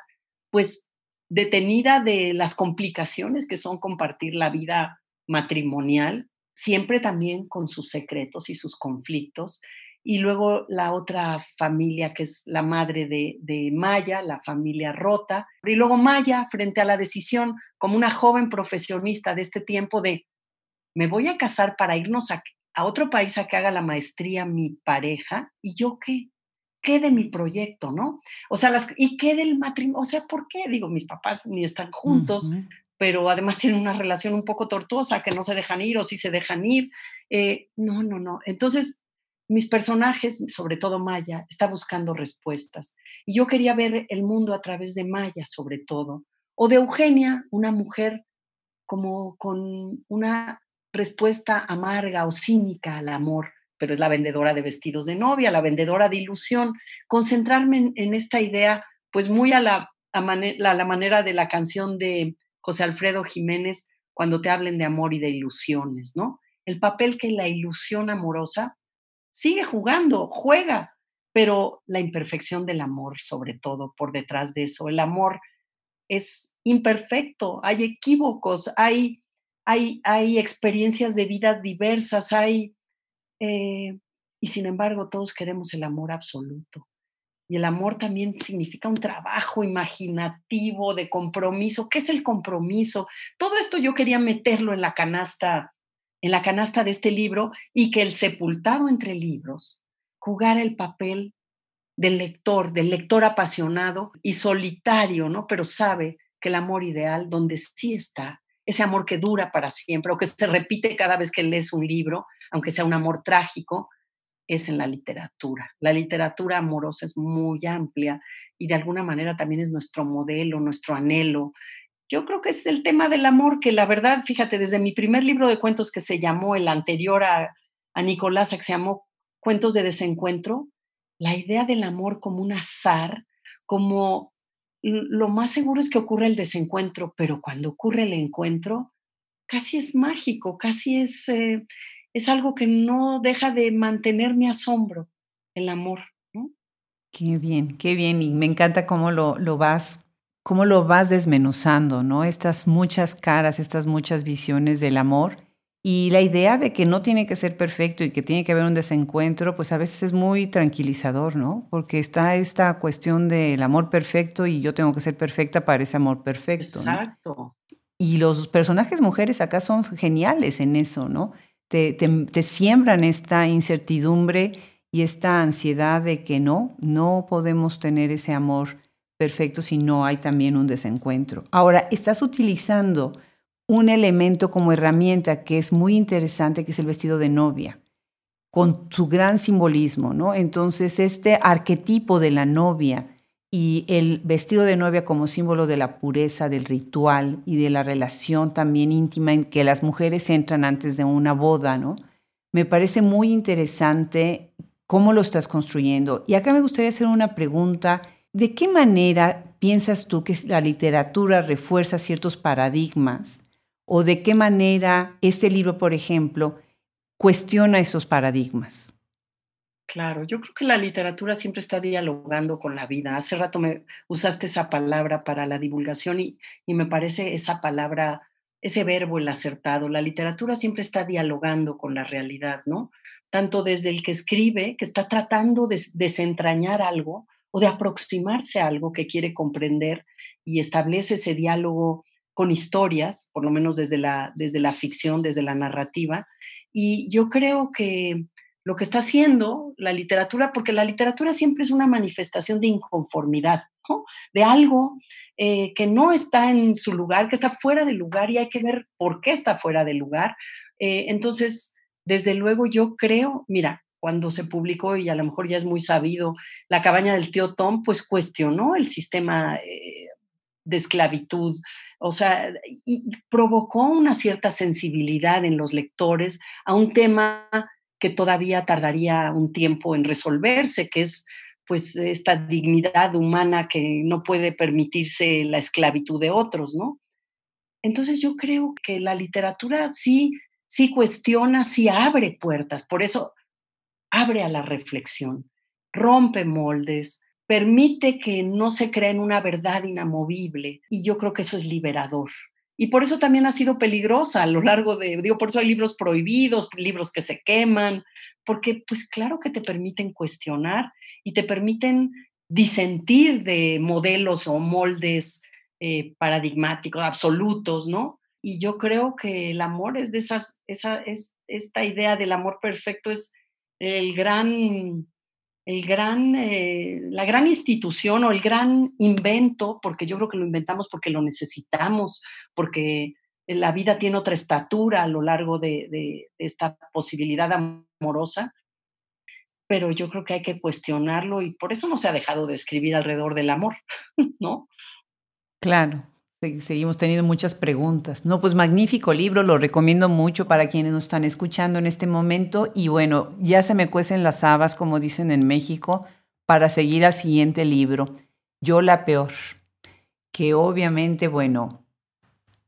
pues detenida de las complicaciones que son compartir la vida matrimonial, siempre también con sus secretos y sus conflictos. Y luego la otra familia que es la madre de, de, Maya, la familia rota. Y luego Maya frente a la decisión como una joven profesionista de este tiempo de, me voy a casar para irnos a, a otro país a que haga la maestría mi pareja y yo qué, qué de mi proyecto, ¿no? O sea, ¿y qué del matrimonio? O sea, ¿por qué? Digo, mis papás ni están juntos, pero además tienen una relación un poco tortuosa, que no se dejan ir o sí se dejan ir. Eh, no, no, no. Entonces, mis personajes, sobre todo Maya, está buscando respuestas. Y yo quería ver el mundo a través de Maya, sobre todo. O de Eugenia, una mujer como con una respuesta amarga o cínica al amor, pero es la vendedora de vestidos de novia, la vendedora de ilusión. Concentrarme en, esta idea, pues muy a la manera de la canción de José Alfredo Jiménez, cuando te hablen de amor y de ilusiones, ¿no? El papel que la ilusión amorosa sigue jugando, juega, pero la imperfección del amor, sobre todo, por detrás de eso. El amor es imperfecto, hay equívocos, hay hay, experiencias de vidas diversas, hay... Eh, y sin embargo, todos queremos el amor absoluto. Y el amor también significa un trabajo imaginativo, de compromiso. ¿Qué es el compromiso? Todo esto yo quería meterlo en la canasta, en la canasta de este libro y que el sepultado entre libros jugara el papel del lector, del lector apasionado y solitario, ¿no? Pero sabe que el amor ideal, donde sí está, ese amor que dura para siempre o que se repite cada vez que lees un libro, aunque sea un amor trágico, es en la literatura. La literatura amorosa es muy amplia y de alguna manera también es nuestro modelo, nuestro anhelo. Yo creo que es el tema del amor que la verdad, fíjate, desde mi primer libro de cuentos que se llamó el anterior a, a Nicolás, que se llamó Cuentos de desencuentro, la idea del amor como un azar, como lo más seguro es que ocurra el desencuentro, pero cuando ocurre el encuentro, casi es mágico, casi es, eh, es algo que no deja de mantener mi asombro, el amor. Qué bien, qué bien. Y me encanta cómo lo, lo vas, cómo lo vas desmenuzando, ¿no? Estas muchas caras, estas muchas visiones del amor y la idea de que no tiene que ser perfecto y que tiene que haber un desencuentro, pues a veces es muy tranquilizador, ¿no? Porque está esta cuestión del amor perfecto y yo tengo que ser perfecta para ese amor perfecto. Exacto. Y los personajes mujeres acá son geniales en eso, ¿no? Te, siembran esta incertidumbre y esta ansiedad de que no, no podemos tener ese amor perfecto si no hay también un desencuentro. Ahora, estás utilizando un elemento como herramienta que es muy interesante, que es el vestido de novia, con su gran simbolismo, ¿no? Entonces, este arquetipo de la novia y el vestido de novia como símbolo de la pureza, del ritual y de la relación también íntima en que las mujeres entran antes de una boda, ¿no? Me parece muy interesante cómo lo estás construyendo. Y acá me gustaría hacer una pregunta. ¿De qué manera piensas tú que la literatura refuerza ciertos paradigmas? ¿O de qué manera este libro, por ejemplo, cuestiona esos paradigmas? Claro, yo creo que la literatura siempre está dialogando con la vida. Hace rato me usaste esa palabra para la divulgación y, y me parece esa palabra, ese verbo el acertado. La literatura siempre está dialogando con la realidad, ¿no? tanto desde el que escribe, que está tratando de desentrañar algo o de aproximarse a algo que quiere comprender y establece ese diálogo con historias, por lo menos desde la, desde la ficción, desde la narrativa. Y yo creo que lo que está haciendo la literatura, porque la literatura siempre es una manifestación de inconformidad, de algo eh, que no está en su lugar, que está fuera de lugar y hay que ver por qué está fuera de lugar. Eh, entonces, desde luego yo creo, mira, cuando se publicó, y a lo mejor ya es muy sabido, La cabaña del tío Tom, pues cuestionó el sistema eh, de esclavitud, o sea, provocó una cierta sensibilidad en los lectores a un tema que todavía tardaría un tiempo en resolverse, que es pues esta dignidad humana que no puede permitirse la esclavitud de otros, ¿no? Entonces yo creo que la literatura sí sí cuestiona, sí abre puertas. Por eso abre a la reflexión, rompe moldes, permite que no se crea en una verdad inamovible. Y yo creo que eso es liberador. Y por eso también ha sido peligrosa a lo largo de, digo, por eso hay libros prohibidos, libros que se queman, porque pues claro que te permiten cuestionar y te permiten disentir de modelos o moldes eh, paradigmáticos, absolutos, ¿no? Y yo creo que el amor es de esas, esa, es, esta idea del amor perfecto es el gran, el gran, eh, la gran institución o el gran invento, porque yo creo que lo inventamos porque lo necesitamos, porque la vida tiene otra estatura a lo largo de, de esta posibilidad amorosa, pero yo creo que hay que cuestionarlo y por eso no se ha dejado de escribir alrededor del amor, ¿no? Claro, Seguimos teniendo muchas preguntas. No, pues magnífico libro, lo recomiendo mucho para quienes nos están escuchando en este momento. Y bueno, ya se me cuecen las habas, como dicen en México, para seguir al siguiente libro, Yo la Peor, que obviamente, bueno,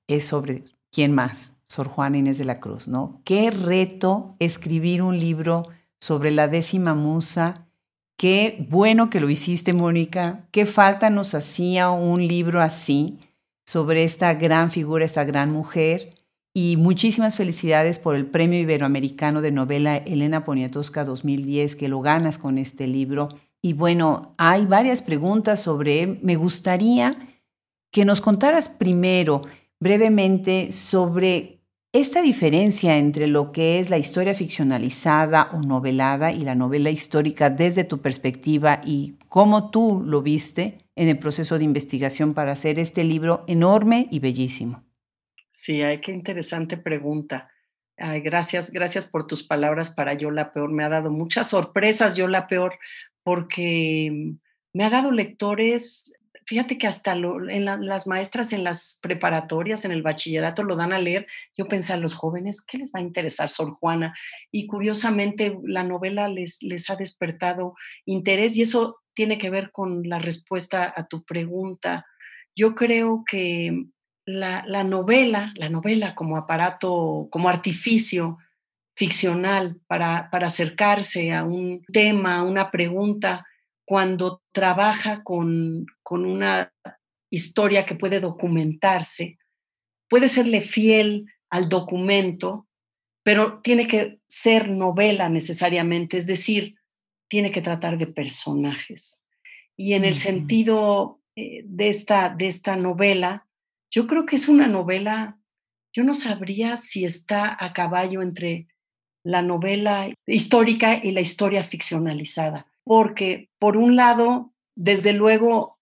es sobre quién más, Sor Juana Inés de la Cruz, ¿no? Qué reto escribir un libro sobre la décima musa. Qué bueno que lo hiciste, Mónica. Qué falta nos hacía un libro así sobre esta gran figura, esta gran mujer. Y muchísimas felicidades por el Premio Iberoamericano de Novela Elena Poniatowska 2010, que lo ganas con este libro. Y bueno, hay varias preguntas sobre él. Me gustaría que nos contaras primero, brevemente, sobre esta diferencia entre lo que es la historia ficcionalizada o novelada y la novela histórica desde tu perspectiva y cómo tú lo viste en el proceso de investigación para hacer este libro enorme y bellísimo? Sí, ay, qué interesante pregunta. Ay, gracias, gracias por tus palabras para Yo la Peor. Me ha dado muchas sorpresas Yo la Peor porque me ha dado lectores, fíjate que hasta en las maestras en las preparatorias, en el bachillerato, lo dan a leer. Yo pensé a los jóvenes, ¿qué les va a interesar Sor Juana? Y curiosamente la novela les, les ha despertado interés y eso tiene que ver con la respuesta a tu pregunta. Yo creo que la, novela, la novela como aparato, como artificio ficcional para, para acercarse a un tema, a una pregunta, cuando trabaja con, con una historia que puede documentarse, puede serle fiel al documento, pero tiene que ser novela necesariamente, es decir, tiene que tratar de personajes. Y en el sentido eh, de, esta, de esta novela, yo creo que es una novela, yo no sabría si está a caballo entre la novela histórica y la historia ficcionalizada, porque por un lado, desde luego,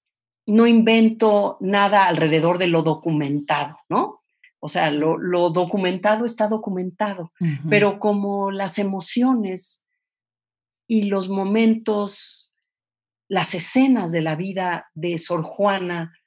no invento nada alrededor de lo documentado, ¿no? O sea, lo, documentado está documentado, pero como las emociones y los momentos, las escenas de la vida de Sor Juana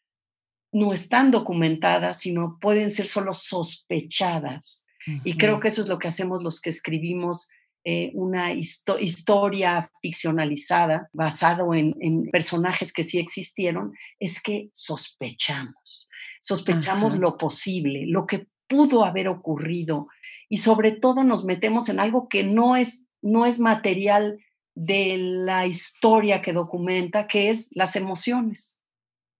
no están documentadas, sino pueden ser solo sospechadas. Y creo que eso es lo que hacemos los que escribimos eh, una historia ficcionalizada basado en, personajes que sí existieron, es que sospechamos, sospechamos lo posible, lo que pudo haber ocurrido y sobre todo nos metemos en algo que no es, no es material de la historia que documenta, que es las emociones,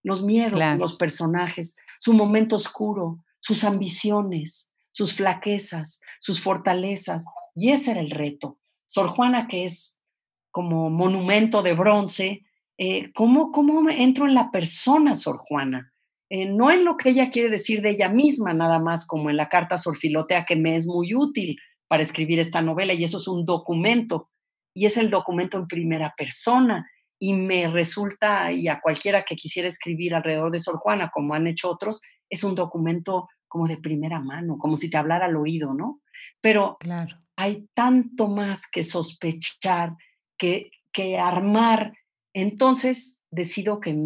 los miedos, los personajes, su momento oscuro, sus ambiciones, sus flaquezas, sus fortalezas. Y ese era el reto. Sor Juana, que es como monumento de bronce, eh, ¿cómo, ¿cómo, entro en la persona Sor Juana? Eh, no en lo que ella quiere decir de ella misma, nada más como en la carta Sor Filotea, que me es muy útil para escribir esta novela, y eso es un documento, y es el documento en primera persona, y me resulta, y a cualquiera que quisiera escribir alrededor de Sor Juana, como han hecho otros, es un documento como de primera mano, como si te hablara al oído, ¿no? Pero claro. hay tanto más que sospechar, que, que armar. Entonces decido que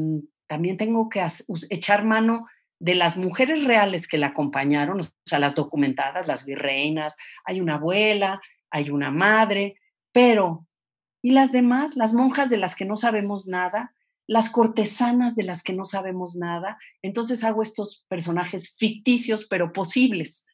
también tengo que echar mano de las mujeres reales que la acompañaron, o sea, las documentadas, las virreinas, hay una abuela, hay una madre, pero ¿y las demás? Las monjas de las que no sabemos nada, las cortesanas de las que no sabemos nada. Entonces hago estos personajes ficticios, pero posibles.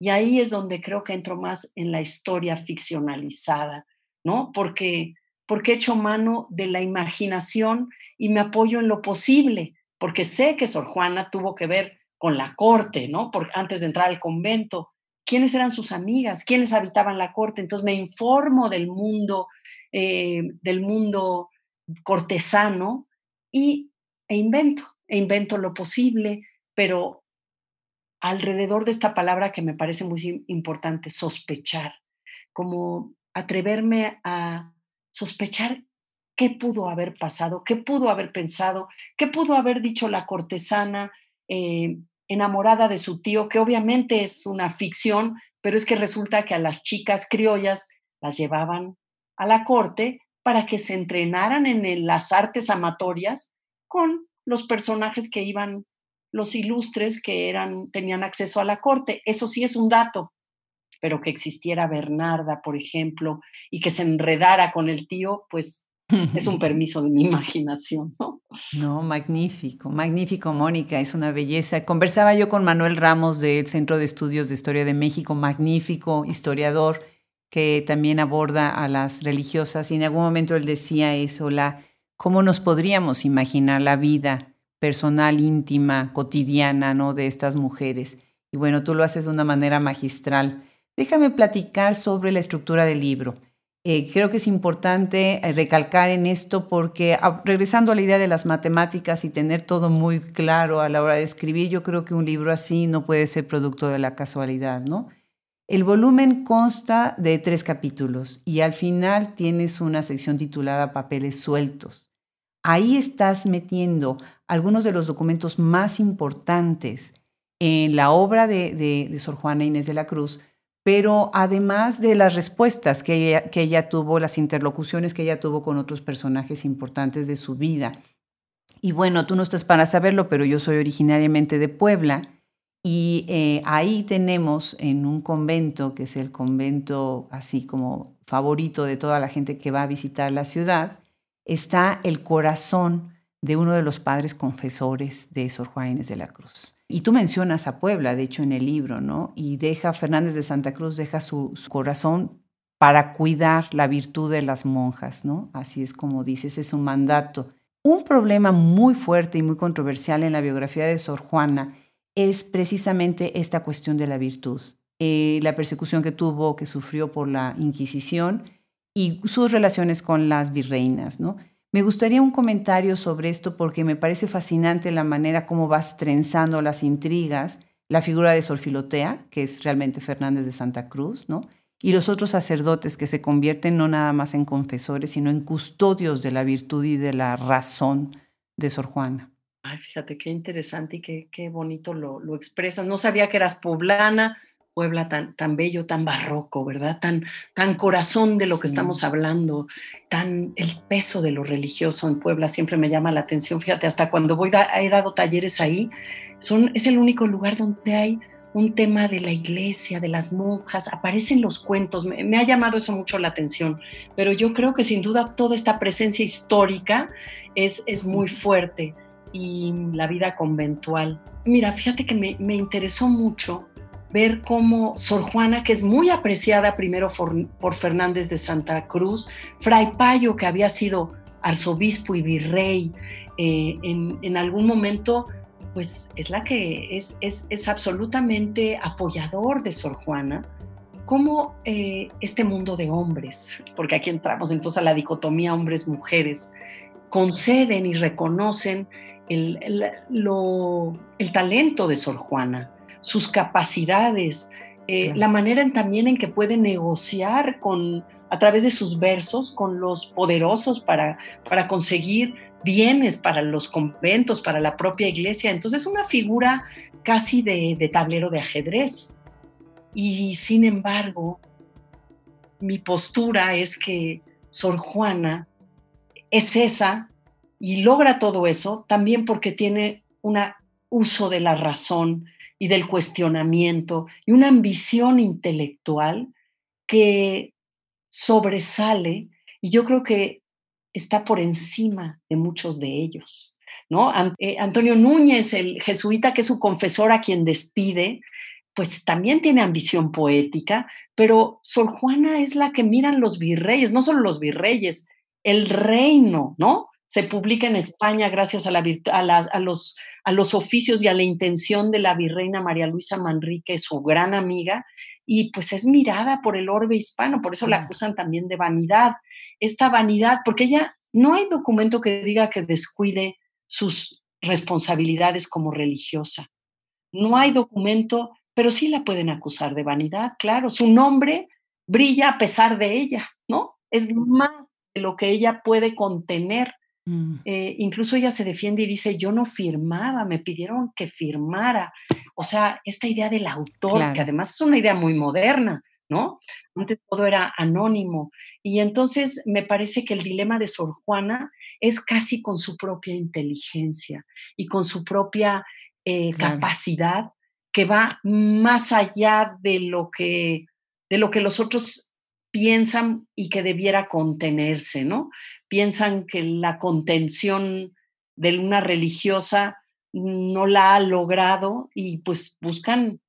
Y ahí es donde creo que entro más en la historia ficcionalizada, ¿no? Porque, porque he hecho mano de la imaginación y me apoyo en lo posible, porque sé que Sor Juana tuvo que ver con la corte, ¿no? Porque antes de entrar al convento, quiénes eran sus amigas, quiénes habitaban la corte. Entonces me informo del mundo, eh, del mundo cortesano y, e invento, e invento lo posible, pero alrededor de esta palabra que me parece muy importante, sospechar, como atreverme a sospechar qué pudo haber pasado, qué pudo haber pensado, qué pudo haber dicho la cortesana eh, enamorada de su tío, que obviamente es una ficción, pero es que resulta que a las chicas criollas las llevaban a la corte para que se entrenaran en las artes amatorias con los personajes que iban, los ilustres que eran, tenían acceso a la corte. Eso sí es un dato, pero que existiera Bernarda, por ejemplo, y que se enredara con el tío, pues es un permiso de mi imaginación, ¿no? No, magnífico, magnífico, Mónica, es una belleza. Conversaba yo con Manuel Ramos del Centro de Estudios de Historia de México, magnífico historiador que también aborda a las religiosas y en algún momento él decía eso, la, cómo nos podríamos imaginar la vida personal, íntima, cotidiana ¿no? de estas mujeres. Y bueno, tú lo haces de una manera magistral. Déjame platicar sobre la estructura del libro. Eh, creo que es importante eh, recalcar en esto porque ah, regresando a la idea de las matemáticas y tener todo muy claro a la hora de escribir, yo creo que un libro así no puede ser producto de la casualidad, ¿no? El volumen consta de tres capítulos y al final tienes una sección titulada Papeles sueltos. Ahí estás metiendo algunos de los documentos más importantes en la obra de, Sor Juana Inés de la Cruz, pero además de las respuestas que ella, tuvo, las interlocuciones que ella tuvo con otros personajes importantes de su vida. Y bueno, tú no estás para saberlo, pero yo soy originariamente de Puebla y eh, ahí tenemos en un convento, que es el convento así como favorito de toda la gente que va a visitar la ciudad, está el corazón de uno de los padres confesores de Sor Juana de la Cruz. Y tú mencionas a Puebla, de hecho, en el libro, ¿no? Y deja, Fernández de Santa Cruz deja su, su corazón para cuidar la virtud de las monjas, ¿no? Así es como dices, es un mandato. Un problema muy fuerte y muy controversial en la biografía de Sor Juana es precisamente esta cuestión de la virtud, eh, la persecución que tuvo, que sufrió por la Inquisición y sus relaciones con las virreinas. ¿no? Me gustaría un comentario sobre esto porque me parece fascinante la manera como vas trenzando las intrigas, la figura de Sor Filotea, que es realmente Fernández de Santa Cruz, ¿no? y los otros sacerdotes que se convierten no nada más en confesores, sino en custodios de la virtud y de la razón de Sor Juana. Ay, fíjate qué interesante y qué, qué bonito lo, lo expresas. No sabía que eras poblana, Puebla tan, tan bello, tan barroco, ¿verdad? Tan, tan corazón de lo que estamos hablando, tan el peso de lo religioso en Puebla siempre me llama la atención. Fíjate, hasta cuando voy, he dado talleres ahí, son, es el único lugar donde hay un tema de la iglesia, de las monjas, aparecen los cuentos, me, me, ha llamado eso mucho la atención, pero yo creo que sin duda toda esta presencia histórica es, es muy fuerte y la vida conventual. Mira, fíjate que me, me interesó mucho ver cómo Sor Juana, que es muy apreciada primero por, Fernández de Santa Cruz, Fray Payo, que había sido arzobispo y virrey, eh, en, algún momento, pues es la que es, absolutamente apoyador de Sor Juana, como eh, este mundo de hombres, porque aquí entramos entonces a la dicotomía hombres-mujeres, conceden y reconocen el talento de Sor Juana, sus capacidades, eh, la manera también en que puede negociar con, a través de sus versos con los poderosos para, para conseguir bienes para los conventos, para la propia iglesia. Entonces es una figura casi de, de tablero de ajedrez. Y sin embargo, mi postura es que Sor Juana es esa y logra todo eso también porque tiene un uso de la razón y del cuestionamiento y una ambición intelectual que sobresale y yo creo que está por encima de muchos de ellos. ¿no? Eh, Antonio Núñez, el jesuita que es su confesor a quien despide, pues también tiene ambición poética, pero Sor Juana es la que miran los virreyes, no solo los virreyes, el reino, ¿no? Se publica en España gracias a, la, a, a los a los oficios y a la intención de la virreina María Luisa Manrique, su gran amiga, y pues es mirada por el orbe hispano, por eso la acusan también de vanidad. Esta vanidad, porque ella no hay documento que diga que descuide sus responsabilidades como religiosa. No hay documento, pero sí la pueden acusar de vanidad, claro. Su nombre brilla a pesar de ella, ¿no? Es más de lo que ella puede contener. Mm. Eh, incluso ella se defiende y dice, yo no firmaba, me pidieron que firmara. O sea, esta idea del autor, que además es una idea muy moderna, ¿no? Antes todo era anónimo. Y entonces me parece que el dilema de Sor Juana es casi con su propia inteligencia y con su propia eh, capacidad que va más allá de lo que, de lo que los otros piensan y que debiera contenerse, ¿no? Piensan que la contención de una religiosa no la ha logrado y pues buscan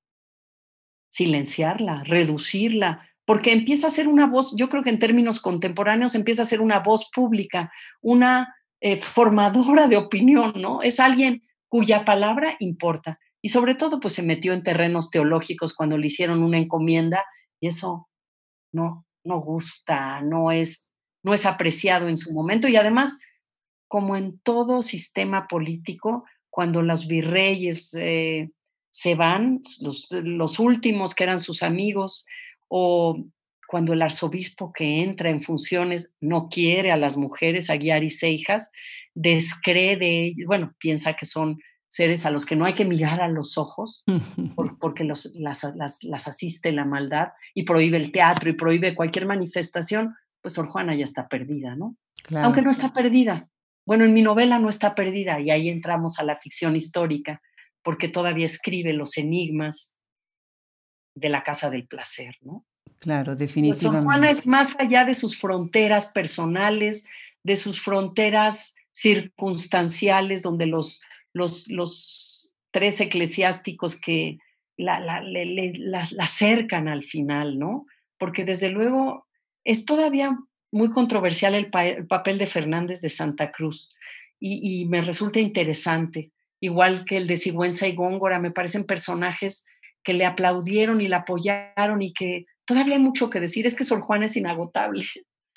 silenciarla, reducirla, porque empieza a ser una voz, yo creo que en términos contemporáneos empieza a ser una voz pública, una eh, formadora de opinión, ¿no? Es alguien cuya palabra importa. Y sobre todo, pues se metió en terrenos teológicos cuando le hicieron una encomienda y eso no, no gusta, no es no es apreciado en su momento y además, como en todo sistema político, cuando los virreyes eh, se van, los, los últimos que eran sus amigos, o cuando el arzobispo que entra en funciones no quiere a las mujeres, a guiar y cejas, descree de bueno, piensa que son seres a los que no hay que mirar a los ojos porque los, las, las, las, asiste la maldad y prohíbe el teatro y prohíbe cualquier manifestación, pues Sor Juana ya está perdida, ¿no? Aunque no está perdida. Bueno, en mi novela no está perdida y ahí entramos a la ficción histórica, porque todavía escribe los enigmas de la casa del placer, ¿no? Claro, definitivamente. Pues Sor Juana es más allá de sus fronteras personales, de sus fronteras circunstanciales, donde los, los, los tres eclesiásticos que la, la, la, la acercan al final, ¿no? Porque desde luego es todavía muy controversial el, papel de Fernández de Santa Cruz y, me resulta interesante, igual que el de Sigüenza y Góngora, me parecen personajes que le aplaudieron y la apoyaron y que todavía hay mucho que decir, es que Sor Juana es inagotable.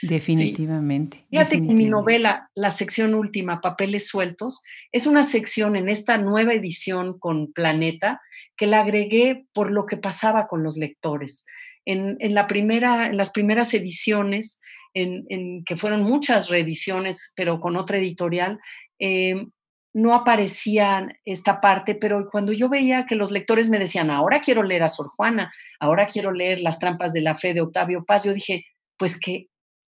Definitivamente. Fíjate que mi novela, la sección última, Papeles Sueltos, es una sección en esta nueva edición con Planeta que la agregué por lo que pasaba con los lectores. En, la primera, en las primeras ediciones, en, que fueron muchas reediciones, pero con otra editorial, em, no aparecía esta parte, pero cuando yo veía que los lectores me decían, ahora quiero leer a Sor Juana, ahora quiero leer Las trampas de la fe de Octavio Paz, yo dije, pues que,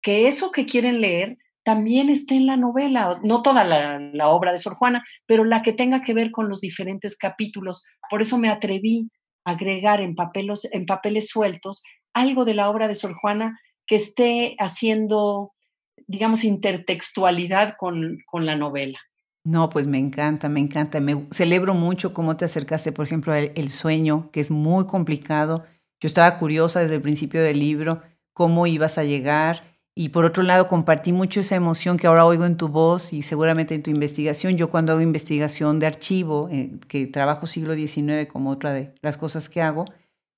que eso que quieren leer también esté en la novela, no toda la, obra de Sor Juana, pero la que tenga que ver con los diferentes capítulos. Por eso me atreví agregar en, papeles, sueltos algo de la obra de Sor Juana que esté haciendo, digamos, intertextualidad con, con la novela. No, pues me encanta, me encanta. Me celebro mucho cómo te acercaste, por ejemplo, al el sueño, que es muy complicado. Yo estaba curiosa desde el principio del libro cómo ibas a llegar y por otro lado compartí mucho esa emoción que ahora oigo en tu voz y seguramente en tu investigación. Yo cuando hago investigación de archivo, eh, que trabajo siglo XIX como otra de las cosas que hago,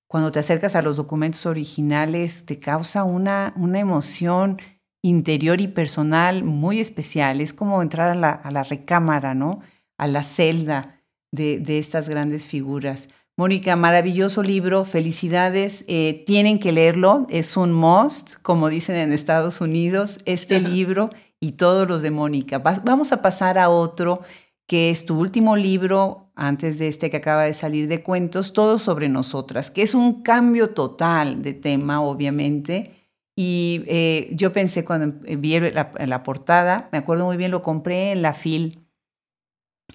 cuando te acercas a los documentos originales te causa una, una emoción interior y personal muy especial. Es como entrar a la, a la recámara, ¿no? A la celda de, de, estas grandes figuras. Mónica, maravilloso libro, felicidades. Eh, tienen que leerlo, es un must, como dicen en Estados Unidos, este libro y todos los de Mónica. vamos a pasar a otro que es tu último libro, antes de este que acaba de salir de cuentos, Todo sobre nosotras, que es un cambio total de tema, obviamente y eh, yo pensé cuando vi la, la, portada, me acuerdo muy bien, lo compré en la FIL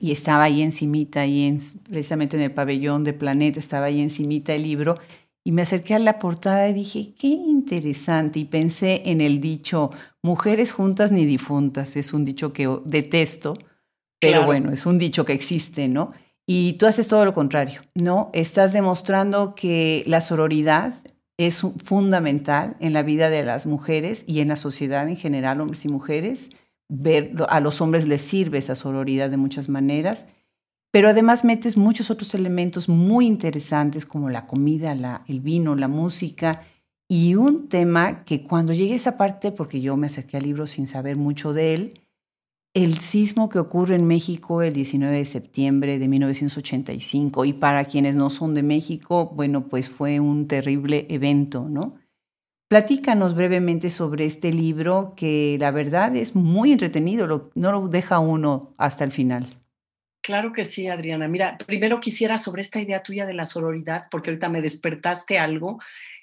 y estaba ahí encimita, ahí en, precisamente en el pabellón de Planeta, estaba ahí encimita el libro y me acerqué a la portada y dije, qué interesante. Y pensé en el dicho, mujeres juntas ni difuntas. Es un dicho que detesto, pero bueno, es un dicho que existe, ¿no? Y tú haces todo lo contrario, ¿no? Estás demostrando que la sororidad es fundamental en la vida de las mujeres y en la sociedad en general, hombres y mujeres. Ver, a los hombres les sirve esa sororidad de muchas maneras, pero además metes muchos otros elementos muy interesantes como la comida, el vino, la música y un tema que cuando llegué a esa parte, porque yo me acerqué al libro sin saber mucho de él, el sismo que ocurre en México el 19 de septiembre de 1985 y para quienes no son de México, bueno, pues fue un terrible evento, ¿no? Platícanos brevemente sobre este libro que la verdad es muy entretenido, no lo deja uno hasta el final. Claro que sí, Adriana. Mira, primero quisiera sobre esta idea tuya de la sororidad, porque ahorita me despertaste algo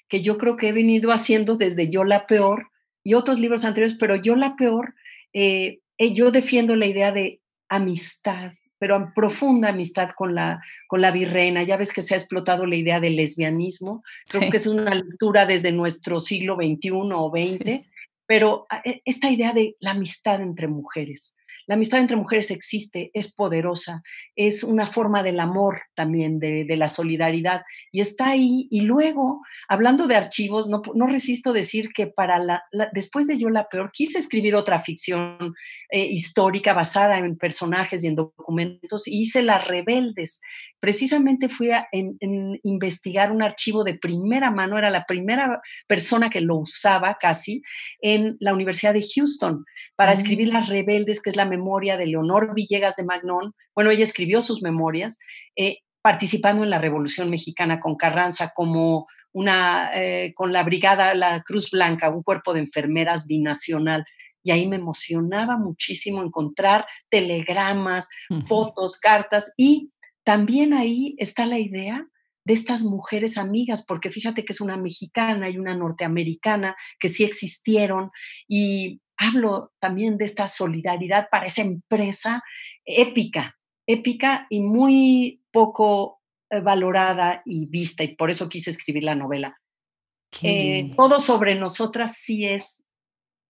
que yo creo que he venido haciendo desde Yo la Peor y otros libros anteriores, pero Yo la Peor eh, eh, yo defiendo la idea de amistad, pero profunda amistad con la, con la virreina. Ya ves que se ha explotado la idea del lesbianismo. Creo que es una lectura desde nuestro siglo XXI o XX, pero ah, e, esta idea de la amistad entre mujeres. La amistad entre mujeres existe, es poderosa, es una forma del amor también, de, la solidaridad, y está ahí. Y luego, hablando de archivos, no, resisto decir que para después de Yo la Peor, quise escribir otra ficción eh, histórica basada en personajes y en documentos, y hice Las Rebeldes. Precisamente fui a investigar un archivo de primera mano, era la primera persona que lo usaba casi en la Universidad de Houston para escribir mm. Las Rebeldes, que es la memoria de Leonor Villegas de Magnón. Bueno, ella escribió sus memorias, eh, participando en la Revolución Mexicana con Carranza como una, eh, con la brigada, la Cruz Blanca, un cuerpo de enfermeras binacional. Y ahí me emocionaba muchísimo encontrar telegramas, fotos, cartas y también ahí está la idea de estas mujeres amigas, porque fíjate que es una mexicana y una norteamericana que sí existieron y hablo también de esta solidaridad para esa empresa épica, épica y muy poco eh, valorada y vista, y por eso quise escribir la novela. Eh, todo sobre nosotras sí es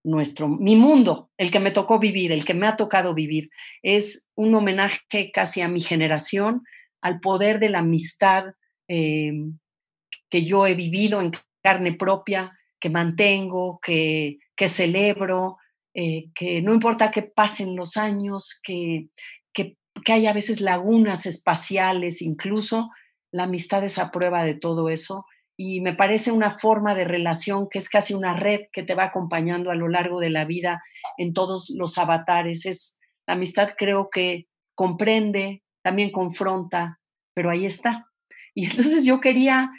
nuestro, mi mundo, el que me tocó vivir, el que me ha tocado vivir. Es un homenaje casi a mi generación, al poder de la amistad em, que yo he vivido en carne propia, que mantengo, que, que celebro, eh, que no importa que pasen los años, que, que, que haya a veces lagunas espaciales, incluso la amistad es a prueba de todo eso y me parece una forma de relación que es casi una red que te va acompañando a lo largo de la vida en todos los avatares. Es la amistad creo que comprende, también confronta, pero ahí está. Y entonces yo quería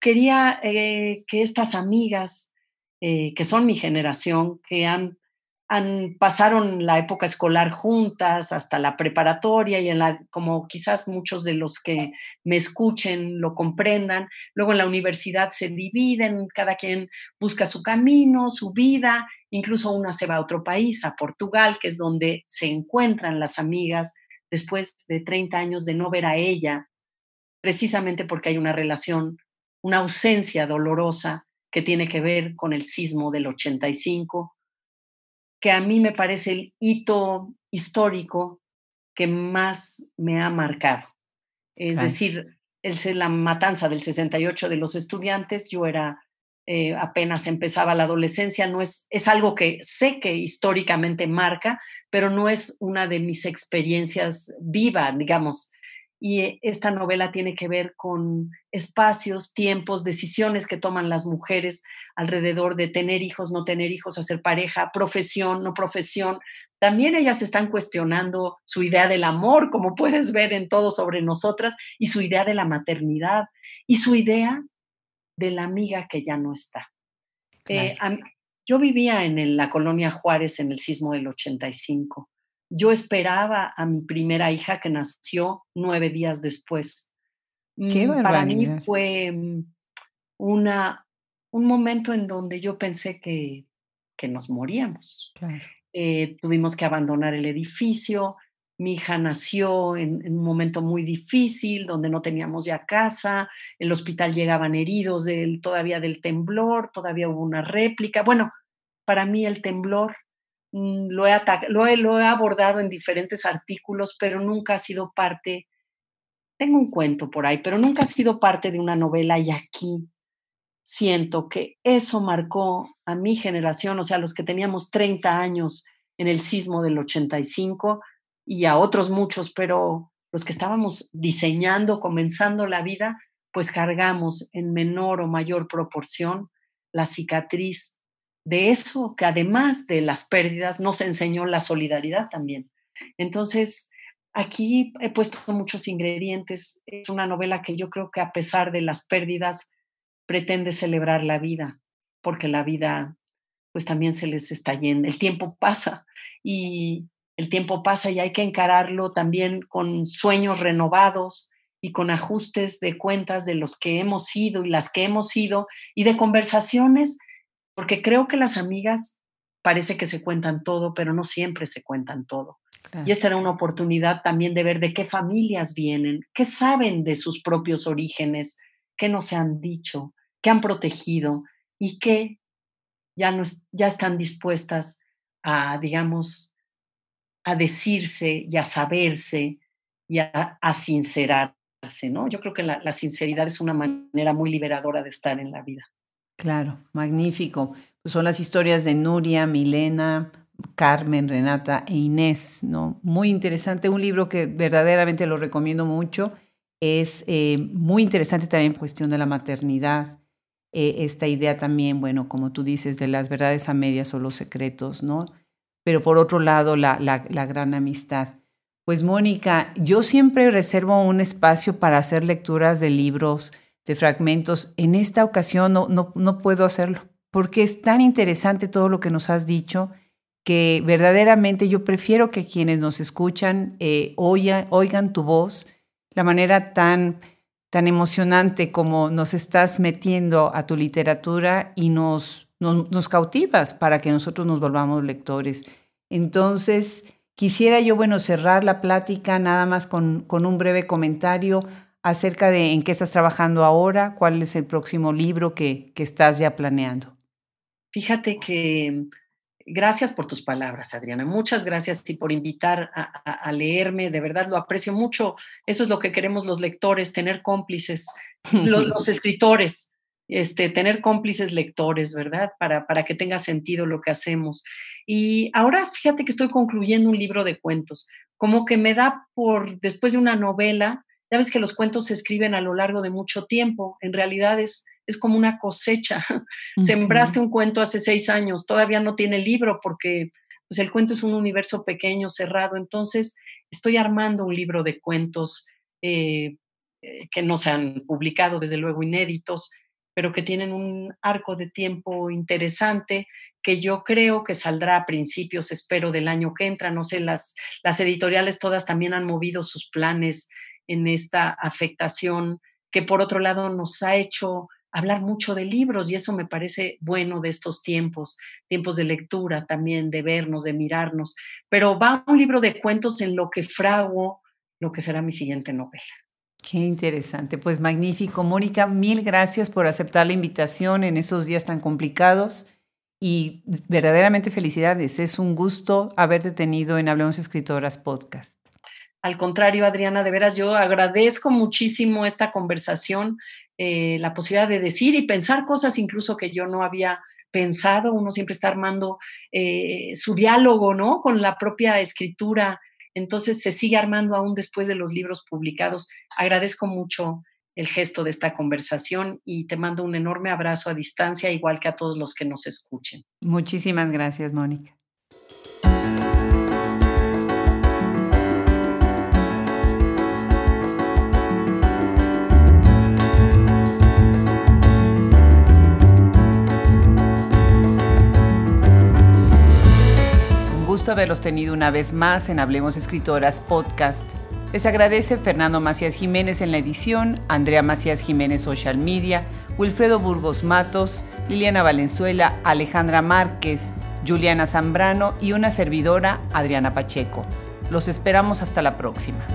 quería eh, que estas amigas, eh, que son mi generación, que han pasaron la época escolar juntas hasta la preparatoria y en la, como quizás muchos de los que me escuchen lo comprendan, luego en la universidad se dividen, cada quien busca su camino, su vida, incluso una se va a otro país, a Portugal, que es donde se encuentran las amigas después de 30 años de no ver a ella, precisamente porque hay una relación, una ausencia dolorosa que tiene que ver con el sismo del 85 que a mí me parece el hito histórico que más me ha marcado. Es decir, el, la matanza del 68 de los estudiantes, yo era eh, apenas empezaba la adolescencia, no es, es algo que sé que históricamente marca, pero no es una de mis experiencias vivas, digamos y eh, esta novela tiene que ver con espacios, tiempos, decisiones que toman las mujeres alrededor de tener hijos, no tener hijos, hacer pareja, profesión, no profesión. También ellas están cuestionando su idea del amor, como puedes ver en todo sobre nosotras, y su idea de la maternidad, y su idea de la amiga que ya no está. Eh, yo vivía en la colonia Juárez en el sismo del 85 yo esperaba a mi primera hija que nació nueve días después. Qué mm, Para mí fue mm, una, un momento en donde yo pensé que, que nos moríamos. Eh, tuvimos que abandonar el edificio. Mi hija nació en, en, un momento muy difícil, donde no teníamos ya casa. El hospital llegaban heridos del, todavía del temblor, todavía hubo una réplica. Bueno, para mí el temblor lo he, lo, he, lo he abordado en diferentes artículos, pero nunca ha sido parte, tengo un cuento por ahí, pero nunca ha sido parte de una novela y aquí siento que eso marcó a mi generación, o sea, los que teníamos 30 años en el sismo del 85 y a otros muchos, pero los que estábamos diseñando, comenzando la vida, pues cargamos en menor o mayor proporción la cicatriz de eso que además de las pérdidas nos enseñó la solidaridad también. Entonces, aquí he puesto muchos ingredientes. Es una novela que yo creo que a pesar de las pérdidas pretende celebrar la vida, porque la vida pues también se les está yendo. El tiempo pasa y el tiempo pasa y hay que encararlo también con sueños renovados y con ajustes de cuentas de los que hemos sido y las que hemos sido y de conversaciones porque creo que las amigas parece que se cuentan todo, pero no siempre se cuentan todo. Y esta era una oportunidad también de ver de qué familias vienen, qué saben de sus propios orígenes, qué no se han dicho, qué han protegido y qué ya, no, ya están dispuestas a, digamos, a decirse y a saberse y a, sincerarse, ¿no? Yo creo que la sinceridad es una manera muy liberadora de estar en la vida. Claro, magnífico. Pues son las historias de Nuria, Milena, Carmen, Renata e Inés, ¿no? Muy interesante, un libro que verdaderamente lo recomiendo mucho. Es eh, muy interesante también cuestión de la maternidad, eh, esta idea también, bueno, como tú dices, de las verdades a medias o los secretos, ¿no? Pero por otro lado, la, la, la gran amistad. Pues Mónica, yo siempre reservo un espacio para hacer lecturas de libros de fragmentos. En esta ocasión no, no, puedo hacerlo porque es tan interesante todo lo que nos has dicho que verdaderamente yo prefiero que quienes nos escuchan eh, oigan, tu voz, la manera tan, tan emocionante como nos estás metiendo a tu literatura y nos, nos, nos cautivas para que nosotros nos volvamos lectores. Entonces, quisiera yo, bueno, cerrar la plática nada más con, con un breve comentario acerca de en qué estás trabajando ahora, cuál es el próximo libro que, que estás ya planeando. Fíjate que gracias por tus palabras, Adriana. Muchas gracias y por invitar a, leerme. De verdad lo aprecio mucho. Eso es lo que queremos los lectores, tener cómplices, los, escritores, este, tener cómplices lectores, ¿verdad? Para, para que tenga sentido lo que hacemos. Y ahora fíjate que estoy concluyendo un libro de cuentos. Como que me da por, después de una novela, ya ves que los cuentos se escriben a lo largo de mucho tiempo, en realidad es, es como una cosecha. Sembraste un cuento hace seis años, todavía no tiene libro porque pues, el cuento es un universo pequeño, cerrado, entonces estoy armando un libro de cuentos eh, eh, que no se han publicado, desde luego inéditos, pero que tienen un arco de tiempo interesante que yo creo que saldrá a principios, espero, del año que entra. No sé, las, las editoriales todas también han movido sus planes en esta afectación que por otro lado nos ha hecho hablar mucho de libros y eso me parece bueno de estos tiempos, tiempos de lectura también, de vernos, de mirarnos. Pero va un libro de cuentos en lo que frago lo que será mi siguiente novela. Qué interesante, pues magnífico. Mónica, mil gracias por aceptar la invitación en estos días tan complicados y verdaderamente felicidades. Es un gusto haberte tenido en Hablemos Escritoras Podcast. Al contrario, Adriana, de veras yo agradezco muchísimo esta conversación, eh, la posibilidad de decir y pensar cosas incluso que yo no había pensado. Uno siempre está armando eh, su diálogo, ¿no? Con la propia escritura entonces se sigue armando aún después de los libros publicados. Agradezco mucho el gesto de esta conversación y te mando un enorme abrazo a distancia, igual que a todos los que nos escuchen. Muchísimas gracias, Mónica. Haberlos tenido una vez más en Hablemos Escritoras Podcast. Les agradece Fernando Macías Jiménez en la edición, Andrea Macías Jiménez Social Media, Wilfredo Burgos Matos, Liliana Valenzuela, Alejandra Márquez, Juliana Zambrano y una servidora, Adriana Pacheco. Los esperamos hasta la próxima.